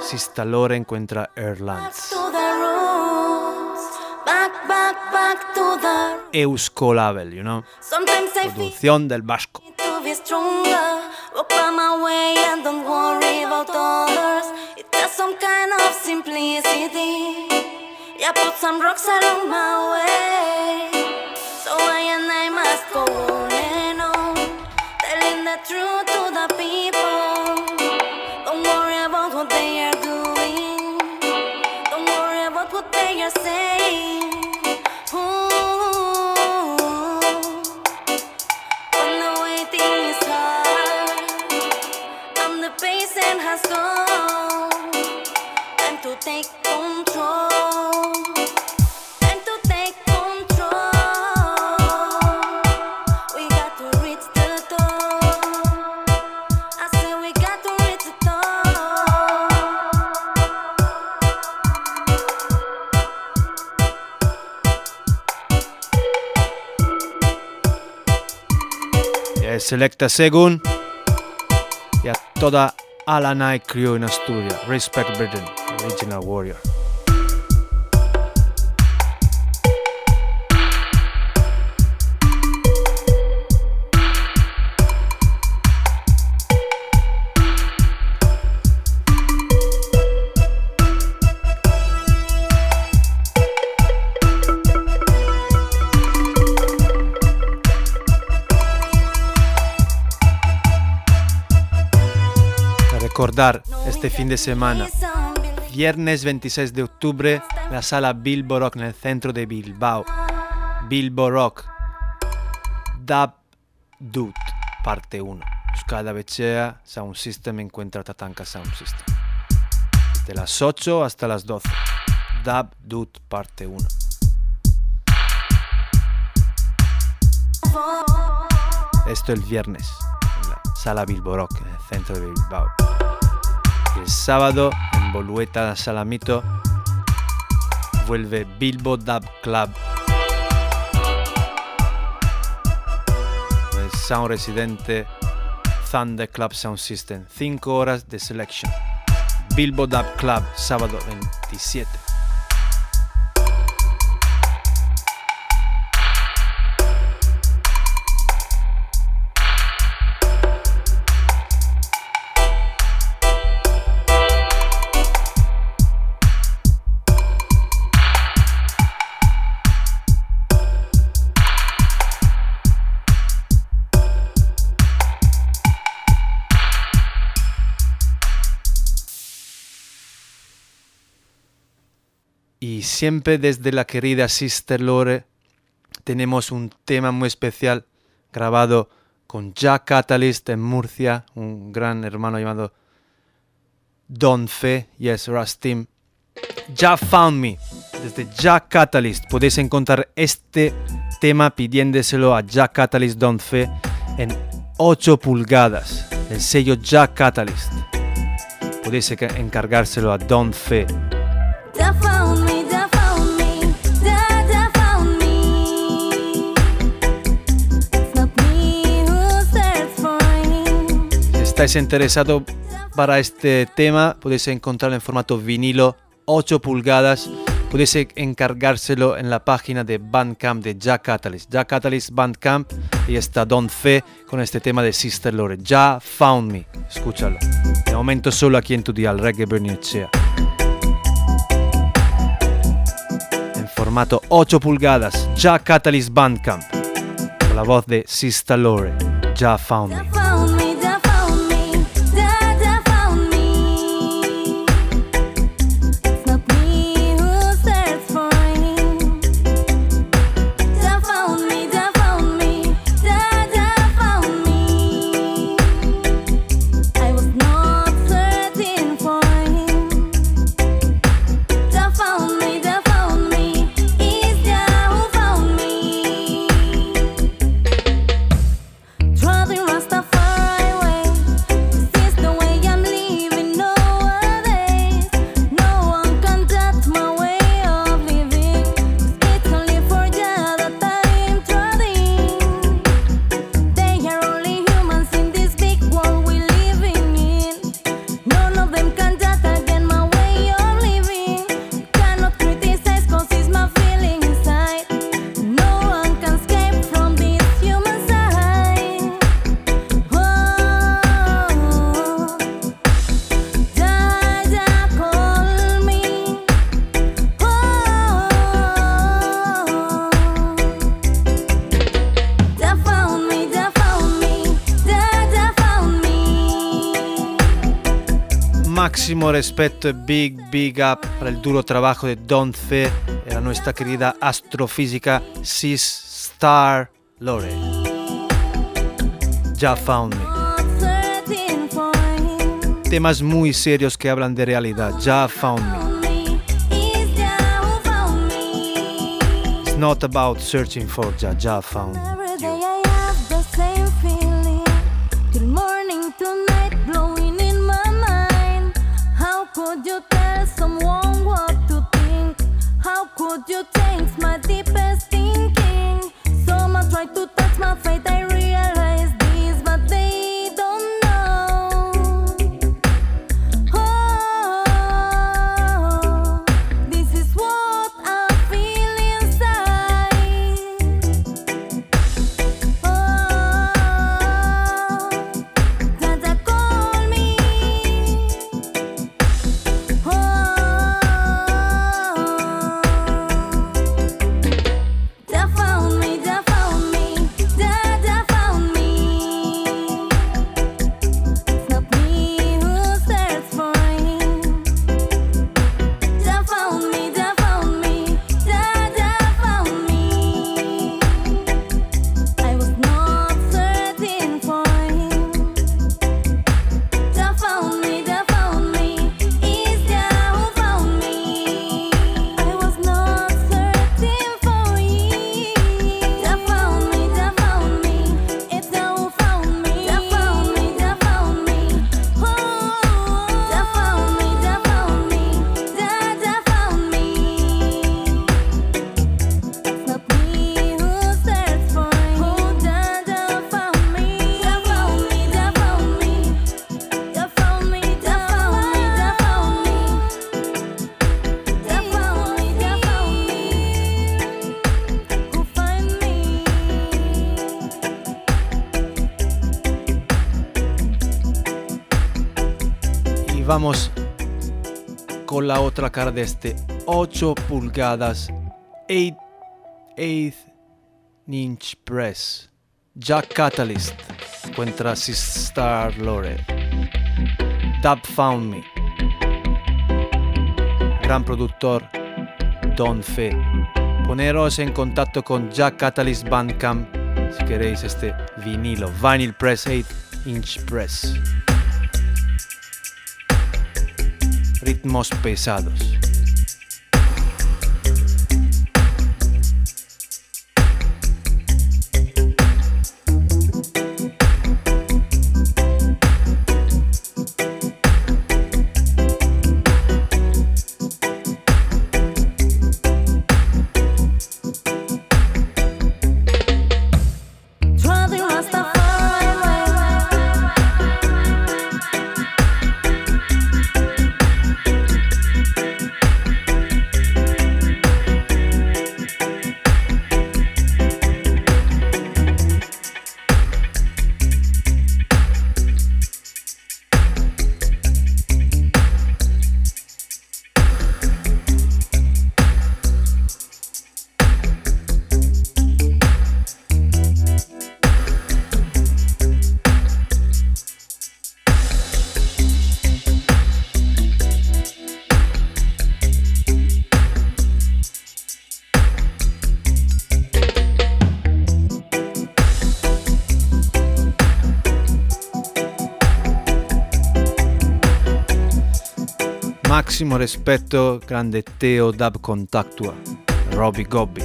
Sista Lore encuentra Erlands. Euskolabel, you know. Producción del Vasco. Yeah, put some rocks along my way. and I must go on and on, telling the truth to the people. Don't worry about what they are doing, don't worry about what they are saying. Ooh, when the waiting is hard, I'm the patient has gone. Take. Selecta Segun y a toda Ala Night Crew en Asturias. Respect Britain, Original Warrior. Recordar este fin de semana. Viernes 26 de octubre, la sala Bilbo Rock en el centro de Bilbao. Bilbo Rock. Dub Dut, parte 1. Euskal Bechea, Sound System encuentra Tatanka Sound System. De las 8 hasta las 12. Dub Dut, parte 1. Esto el viernes, en la sala Bilbo Rock, en el centro de Bilbao. El sábado, en Bolueta Salamito, vuelve Bilbo Dub Club. El sound residente Thunder Club Sound System. 5 horas de selection. Bilbo Dub Club, sábado 27. Siempre desde la querida Sister Lore tenemos un tema muy especial grabado con Jack Catalyst en Murcia, un gran hermano llamado Don Fe, yes, Rastim. Jack Found Me, desde Jack Catalyst podéis encontrar este tema pidiéndoselo a Jack Catalyst Don Fe en 8 pulgadas, el sello Jack Catalyst. Podéis enca- encargárselo a Don Fe. Estáis interesados para este tema, podéis encontrarlo en formato vinilo 8 pulgadas. Podéis e- encargárselo en la página de Bandcamp de Jack Catalyst. Jack Catalyst Bandcamp y está Don Fe con este tema de Sister Lore. Ya Found Me. Escúchalo. De momento solo aquí en tu dial Reggae Bernicea. En formato 8 pulgadas. Jack Catalyst Bandcamp. Con la voz de Sister Lore. Ya. Found me, respeto y big, big up para el duro trabajo de Don Fe eh, y nuestra querida astrofísica Sis Star Lore. Ya found me. Temas muy serios que hablan de realidad. Ya found me. It's not about searching for, ya, ya found me. you vamos con la otra cara de este 8 pulgadas 8 inch press. Jack Catalyst. Contra Star Lore. Dub Found Me. Gran productor Don Fe. Poneros en contacto con Jack Catalyst Bandcamp si queréis este vinilo. Vinyl Press 8 inch press. ritmos pesados. rispetto, grande Teo Dub Contactua, Robby Gobby.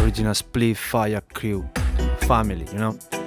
Original Split Fire Crew, Family, you know?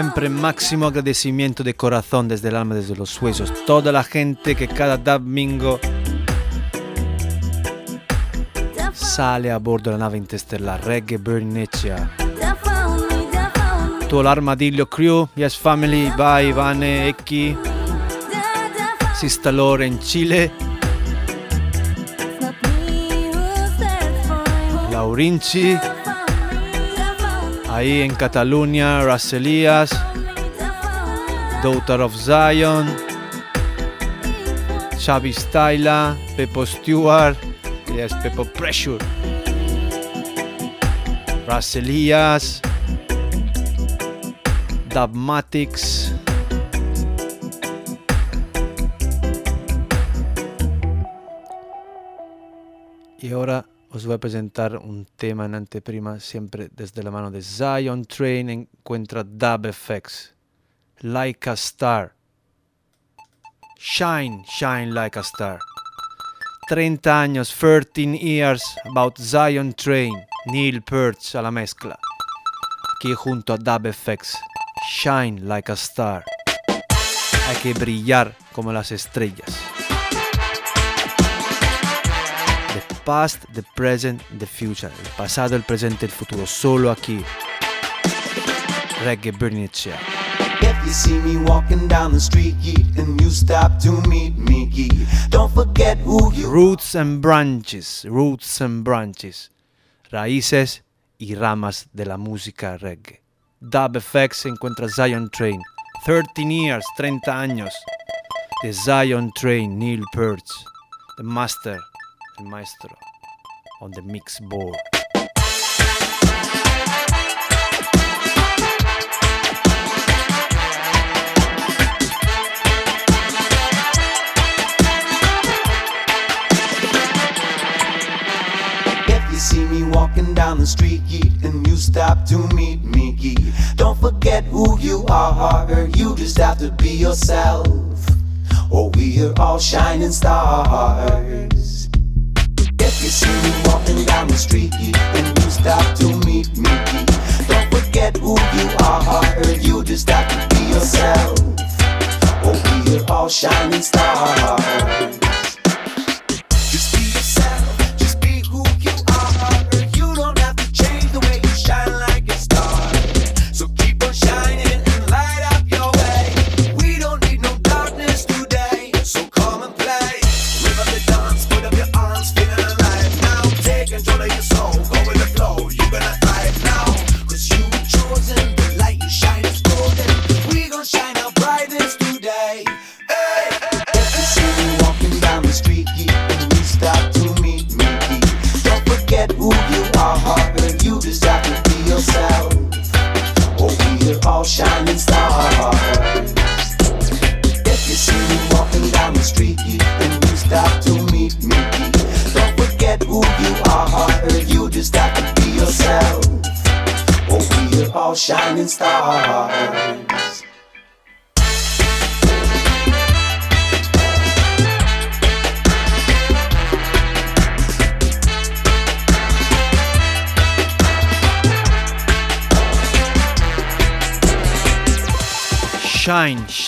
Siempre máximo agradecimiento de corazón desde el alma, desde los huesos. Toda la gente que cada domingo sale a bordo della nave interstellare Reggae Bernicea. Tutto l'armadillo crew, Yes Family, Vai, Ivane, Ecchi, Sista Lore in Cile, Laurinci, ahí en Cataluña, Raselias, Daughter of Zion, Xavi Styla, Pepo Stewart, yes, Pepo Pressure, Raselias, Dubmatics, y ahora os voy a presentar un tema en anteprima, siempre desde la mano de Zion Train encuentra Dub FX. Like a Star. Shine, shine like a star. 30 años, 13 years, about Zion Train. Neil Peart a la mezcla. Aquí junto a Dub FX. Shine like a star. Hay que brillar como las estrellas. Past, the present, the future. El pasado, el presente, el futuro. Solo aquí. Reggae Bernicea. If you see me walking down the street, yeet, and you stop to meet me, yeet, don't forget who you Roots and branches, roots and branches. Raíces y ramas de la música reggae. Dub FX encuentra Zion Train. 13 years, 30 años. The Zion Train, Neil Peart. The master, maestro. On the mix board. If you see me walking down the street, and you stop to meet me, don't forget who you are. You just have to be yourself. Oh, or we're all shining stars. You see me walking down the street, and you stop to meet me, don't forget who you are. You just have to be yourself. Oh, or we're all shining stars.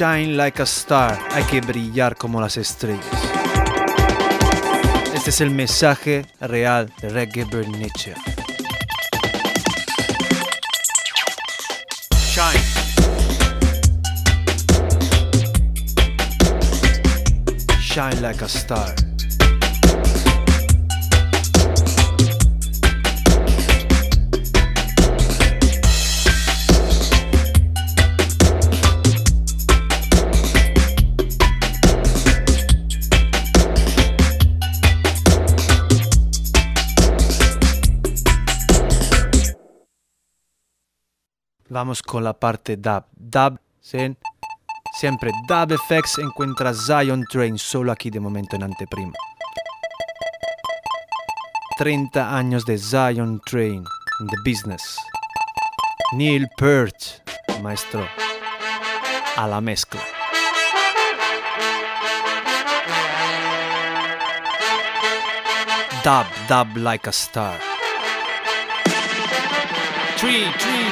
Shine, like a star. Hay que brillar como las estrellas. Este es el mensaje real de Reggae Bernicea. Shine. Shine like a star. Vamos con la parte dub. Dub, ¿sí? siempre Dub FX encuentra Zion Train solo aquí de momento en anteprima. 30 años de Zion Train in the business. Neil Peart, maestro, a la mezcla. Dub, dub like a star. Three, three,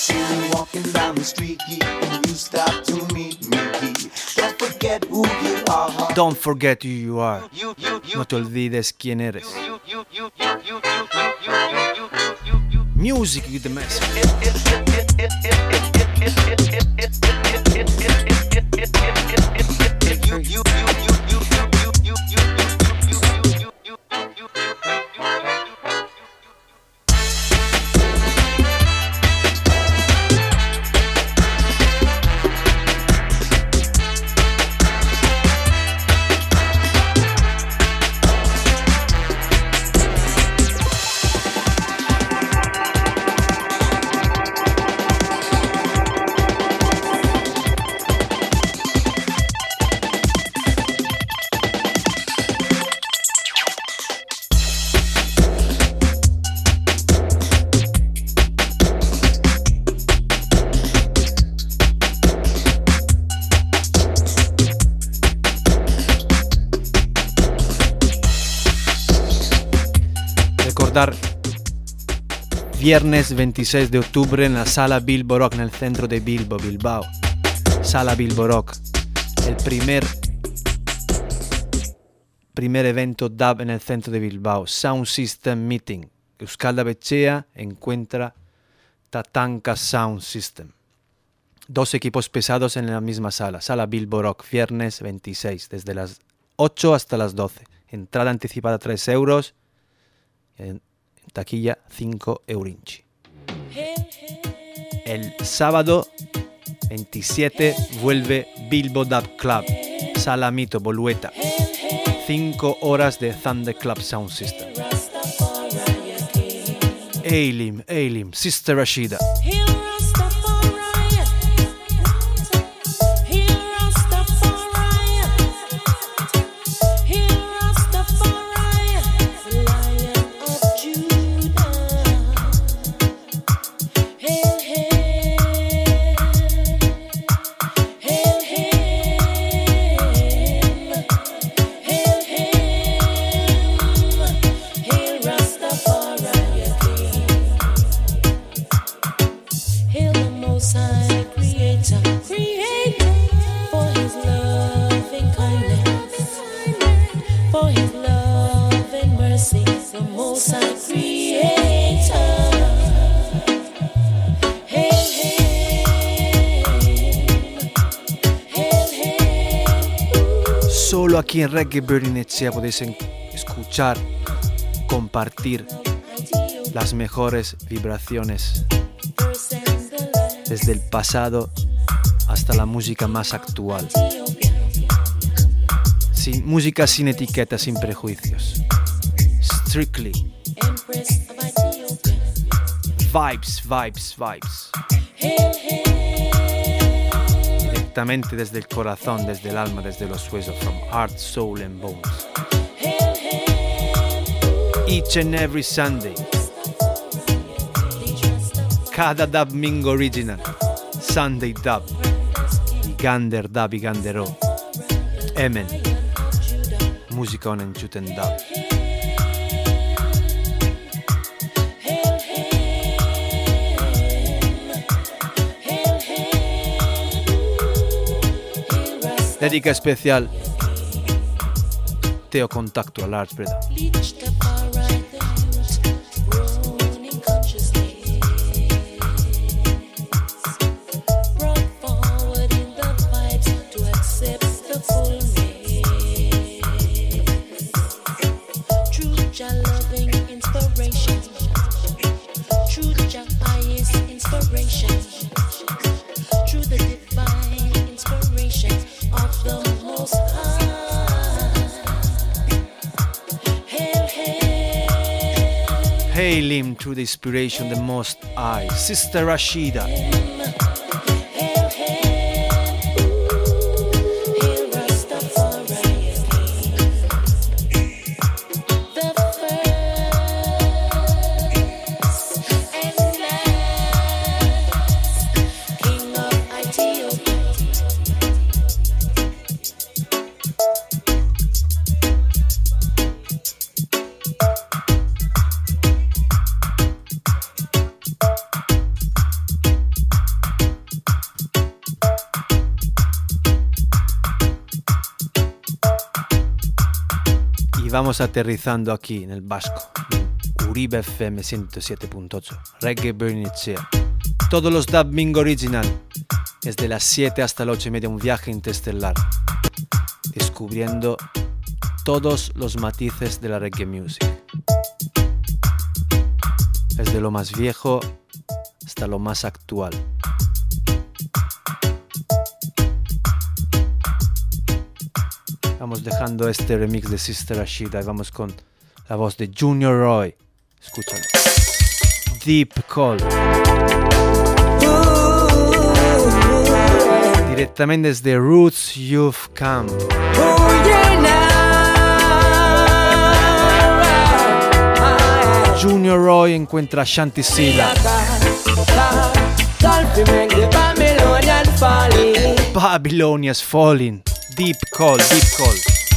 You see walking down the street, and you stop to meet me. Don't forget who you are. Don't forget who you are. No te olvides quién eres. Music with the message. Viernes 26 de octubre en la sala Bilbo Rock en el centro de Bilbao. Sala Bilbo Rock. El primer primer evento DAB en el centro de Bilbao. Sound System Meeting. Euskalda Bechea encuentra Tatanka Sound System. Dos equipos pesados en la misma sala. Sala Bilbo Rock, viernes 26, desde las 8 hasta las 12. Entrada anticipada 3 euros. En taquilla 5 eurinchi. El sábado 27 vuelve Bilbo Dub Club, Sala Mito Bolueta. 5 horas de Thunder Club Sound System. Eilim, Eilim, Sister Rashida. Aquí en Reggae Bird in Echea podéis escuchar, compartir las mejores vibraciones desde el pasado hasta la música más actual. Sin, música sin etiquetas, sin prejuicios. Strictly. Vibes, vibes, vibes. Directamente desde el corazón, desde el alma, desde los huesos. From heart, soul and bones. Each and every Sunday. Cada dub mingo original. Sunday dub. Gander dub, Gandero. Emen. Musica on and dub. Dedica especial. Teo contacto a Large Breda. Through the inspiration the most high. Sister Rashida. Aterrizando aquí en el Vasco. Uribe FM 107.8. Reggae Burning. Todos los Dub Mingo Original. Desde las 7 hasta las 8 y media un viaje interestelar. Descubriendo todos los matices de la reggae music. Desde lo más viejo hasta lo más actual. Vamos dejando este remix de Sister Rashida y vamos con la voz de Junior Roy. Escúchalo. Deep Call. Directamente desde Roots Youth Camp. Junior Roy encuentra a Shanti Sila. Babylonia's Falling. Deep Call, Deep Call.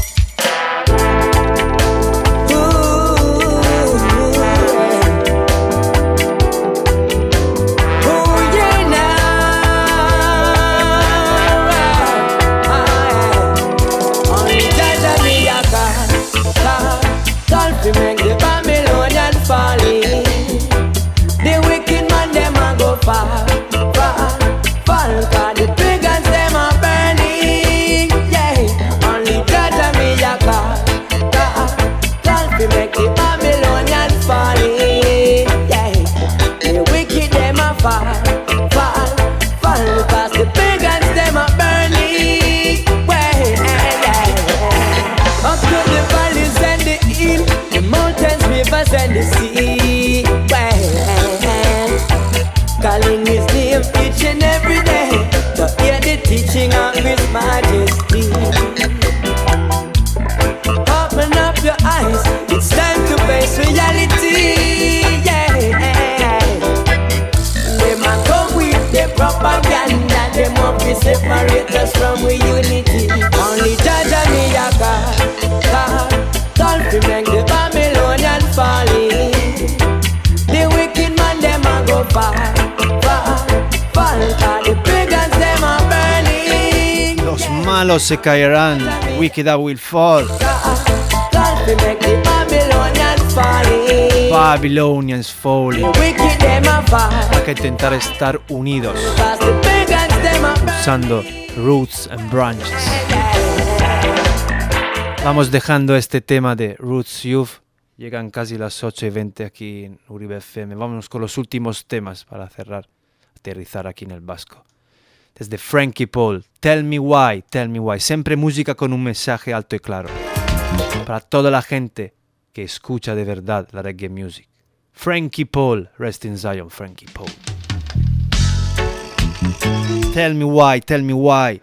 Los malos se caerán. Wicked I will fall. Babylonians falling. Hay que intentar estar unidos. Usando roots and branches. Vamos dejando este tema de Roots Youth. Llegan casi las 8 y 20 aquí en Uribe FM. Vámonos con los últimos temas para cerrar, aterrizar aquí en el Vasco. Desde Frankie Paul, Tell Me Why, Tell Me Why. Siempre música con un mensaje alto y claro. Para toda la gente que escucha de verdad la reggae music. Frankie Paul, rest in Zion, Frankie Paul. Tell me why, tell me why.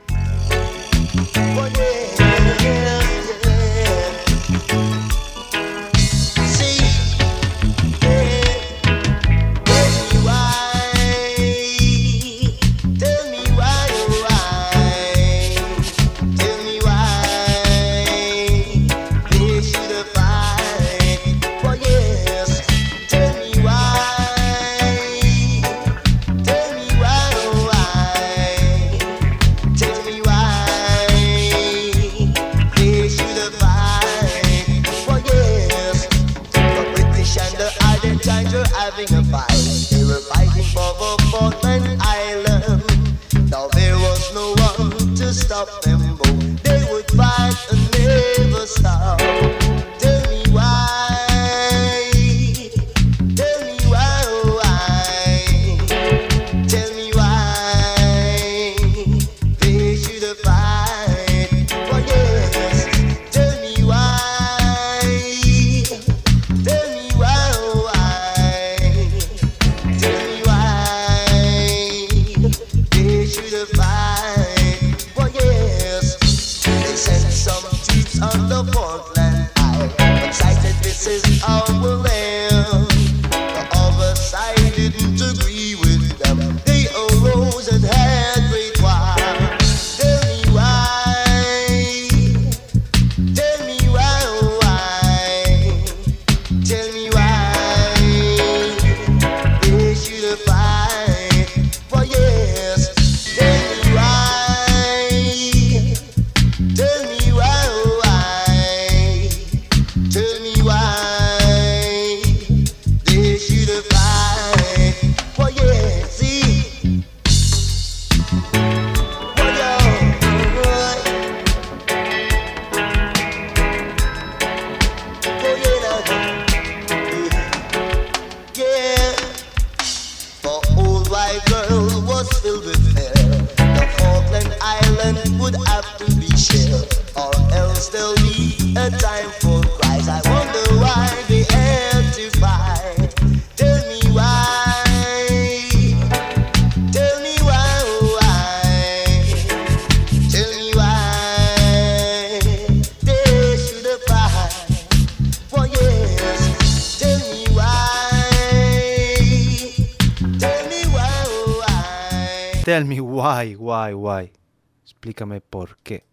Qué.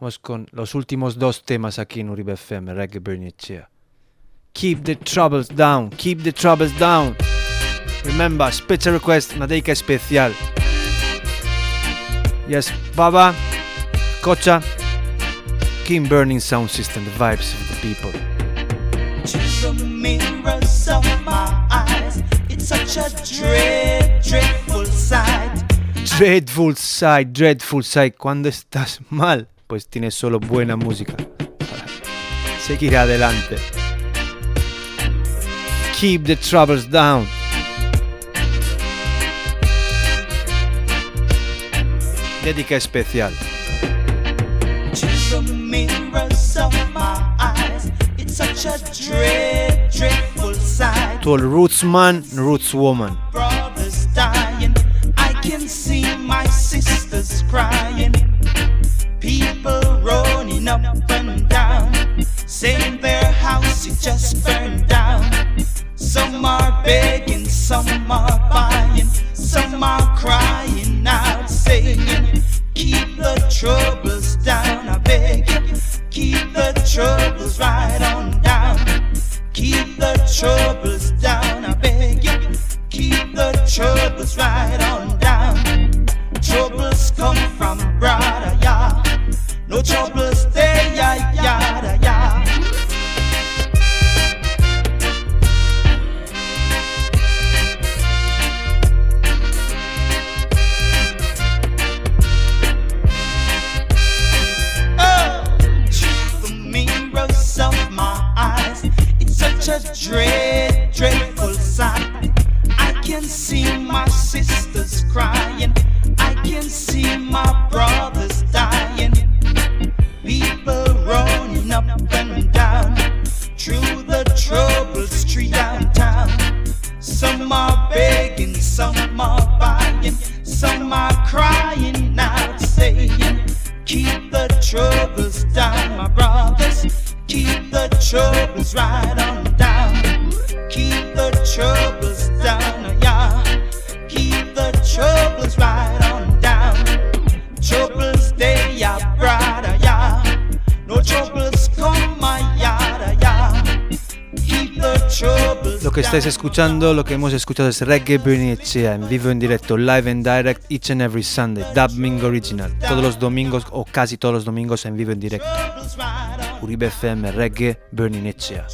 Vamos con los últimos dos temas aquí en Uribe FM, Reggae Bernicea. Keep the troubles down, keep the troubles down. Remember, special request, una dedica especial. Yes, Baba, Kocha, Keep burning sound system, the vibes of the people. to the mirrors of my eyes. It's such a dread, dreadful sight. Dreadful Sight, Dreadful Sight. Cuando estás mal, pues tienes solo buena música. Seguir adelante. Keep the troubles down. Dedica especial. To the mirrors of can see my sisters crying. People running up and down. Saying their house it just burned down. Some are begging, some are buying, some are crying out, saying, Keep the troubles down, I beg you. Keep the troubles right on down. Keep the troubles down, I beg you. Keep the troubles right on troubles there, yeah, yeah, yeah. Oh, the mirrors of my eyes, it's such a dread, estáis escuchando, lo que hemos escuchado es Reggae Bernicea en vivo en directo, live and direct, each and every Sunday, dubbing original, todos los domingos o casi todos los domingos en vivo en directo. Uribe FM, Reggae Bernicea.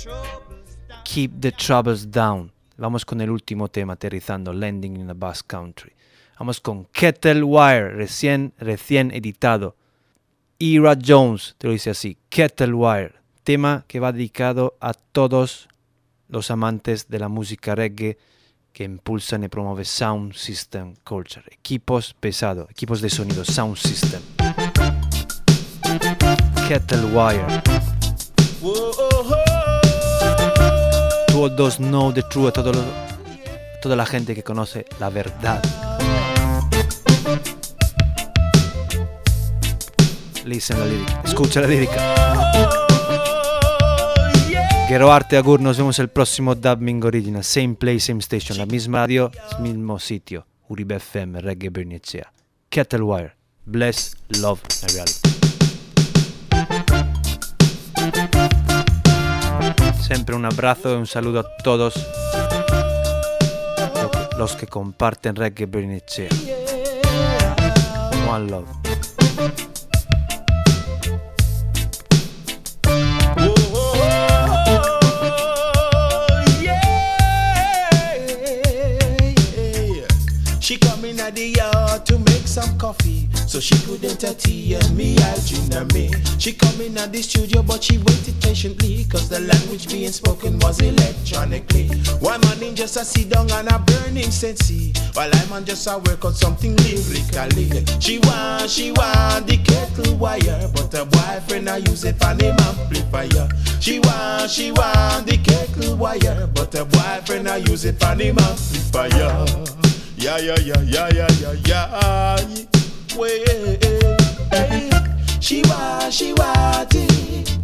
Keep the troubles down. Vamos con el último tema, aterrizando, Landing in the Bass Country. Vamos con Kettle Wire, recién, recién editado. Ira Jones, te lo dice así, Kettle Wire, tema que va dedicado a todos los amantes de la música reggae que impulsan y promueven Sound System Culture. Equipos pesados, equipos de sonido, Sound System. Kettle Wire. To all those know the truth, todo lo- toda la gente que conoce la verdad. Listen la lírica, escucha la lírica. Quiero arte agur, nos vemos el próximo Dubbing Original, same place, same station, la misma radio, mismo sitio, Uribe FM, Reggae Bernicea. Kettlewire, bless, love and reality. Siempre un abrazo y un saludo a todos los que comparten Reggae Bernicea. One love. In at the yard to make some coffee. So she could entertain me, I'll ginger me. She come in at the studio but she waited patiently Cause the language being spoken was electronically. One man in just a sit down and a burning sensei While I'm on just a work on something lyrically. She want, she want the kettle wire But her boyfriend I use it for him amplifier. She want, she want the kettle wire But her boyfriend I use it for him amplifier yeah, yeah, yeah, yeah, yeah, yeah, yeah. Wait, she want, she want it.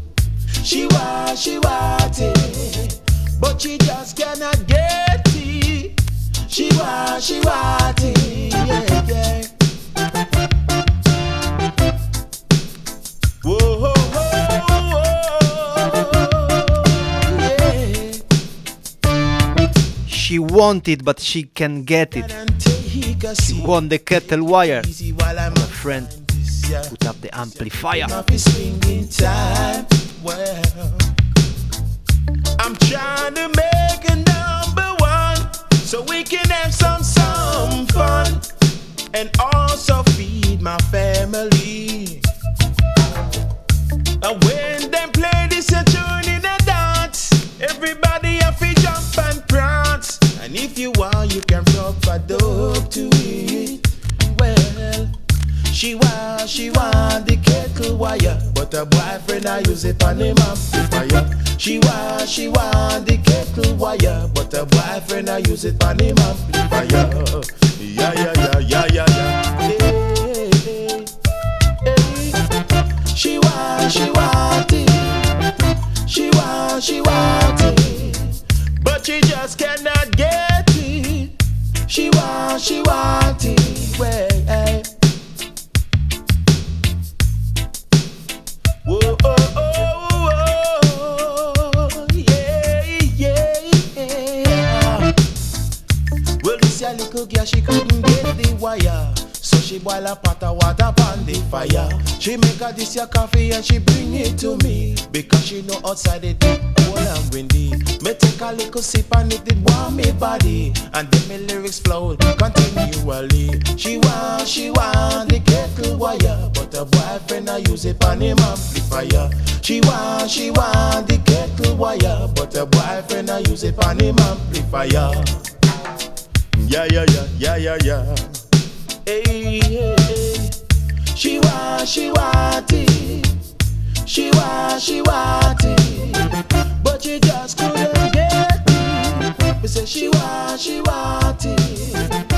She want, she want it. But she just cannot get it. She want, she want it. yeah, yeah. She want it, but she can get it. She want the kettle wire. My friend put up the amplifier. I'm trying to make a number one so we can have some some fun and also feed my family. And if you want, you can rock a dope to it. Well, she want, she want the kettle wire, but her boyfriend I use it on him amplifier. She want, she want the kettle wire, but her boyfriend I use it on him amplifier. Yeah, yeah, yeah, yeah, yeah, yeah. Hey, hey, hey. She want, she want it. She want, she want it. But she just cannot get. She want, she want it. Well, hey. Whoa, oh, oh, oh, oh, yeah, yeah, yeah. Well, this girl, she couldn't get the wire. She boil a pot of water upon the fire. She make her this your coffee and she bring it to me. Because she know outside it deep, cold and windy. Me take a little sip and it did warm me body. And then me lyrics flow continually. She want, she want the kettle wire. But her boyfriend I use it on him amplifier. She want, she want the kettle wire. But her boyfriend I use it on him amplifier. Yeah, yeah, yeah, yeah, yeah, yeah. Hey, hey, hey. She want, she want it. She want, she want it. But she just couldn't get it. Me say she want, she want it.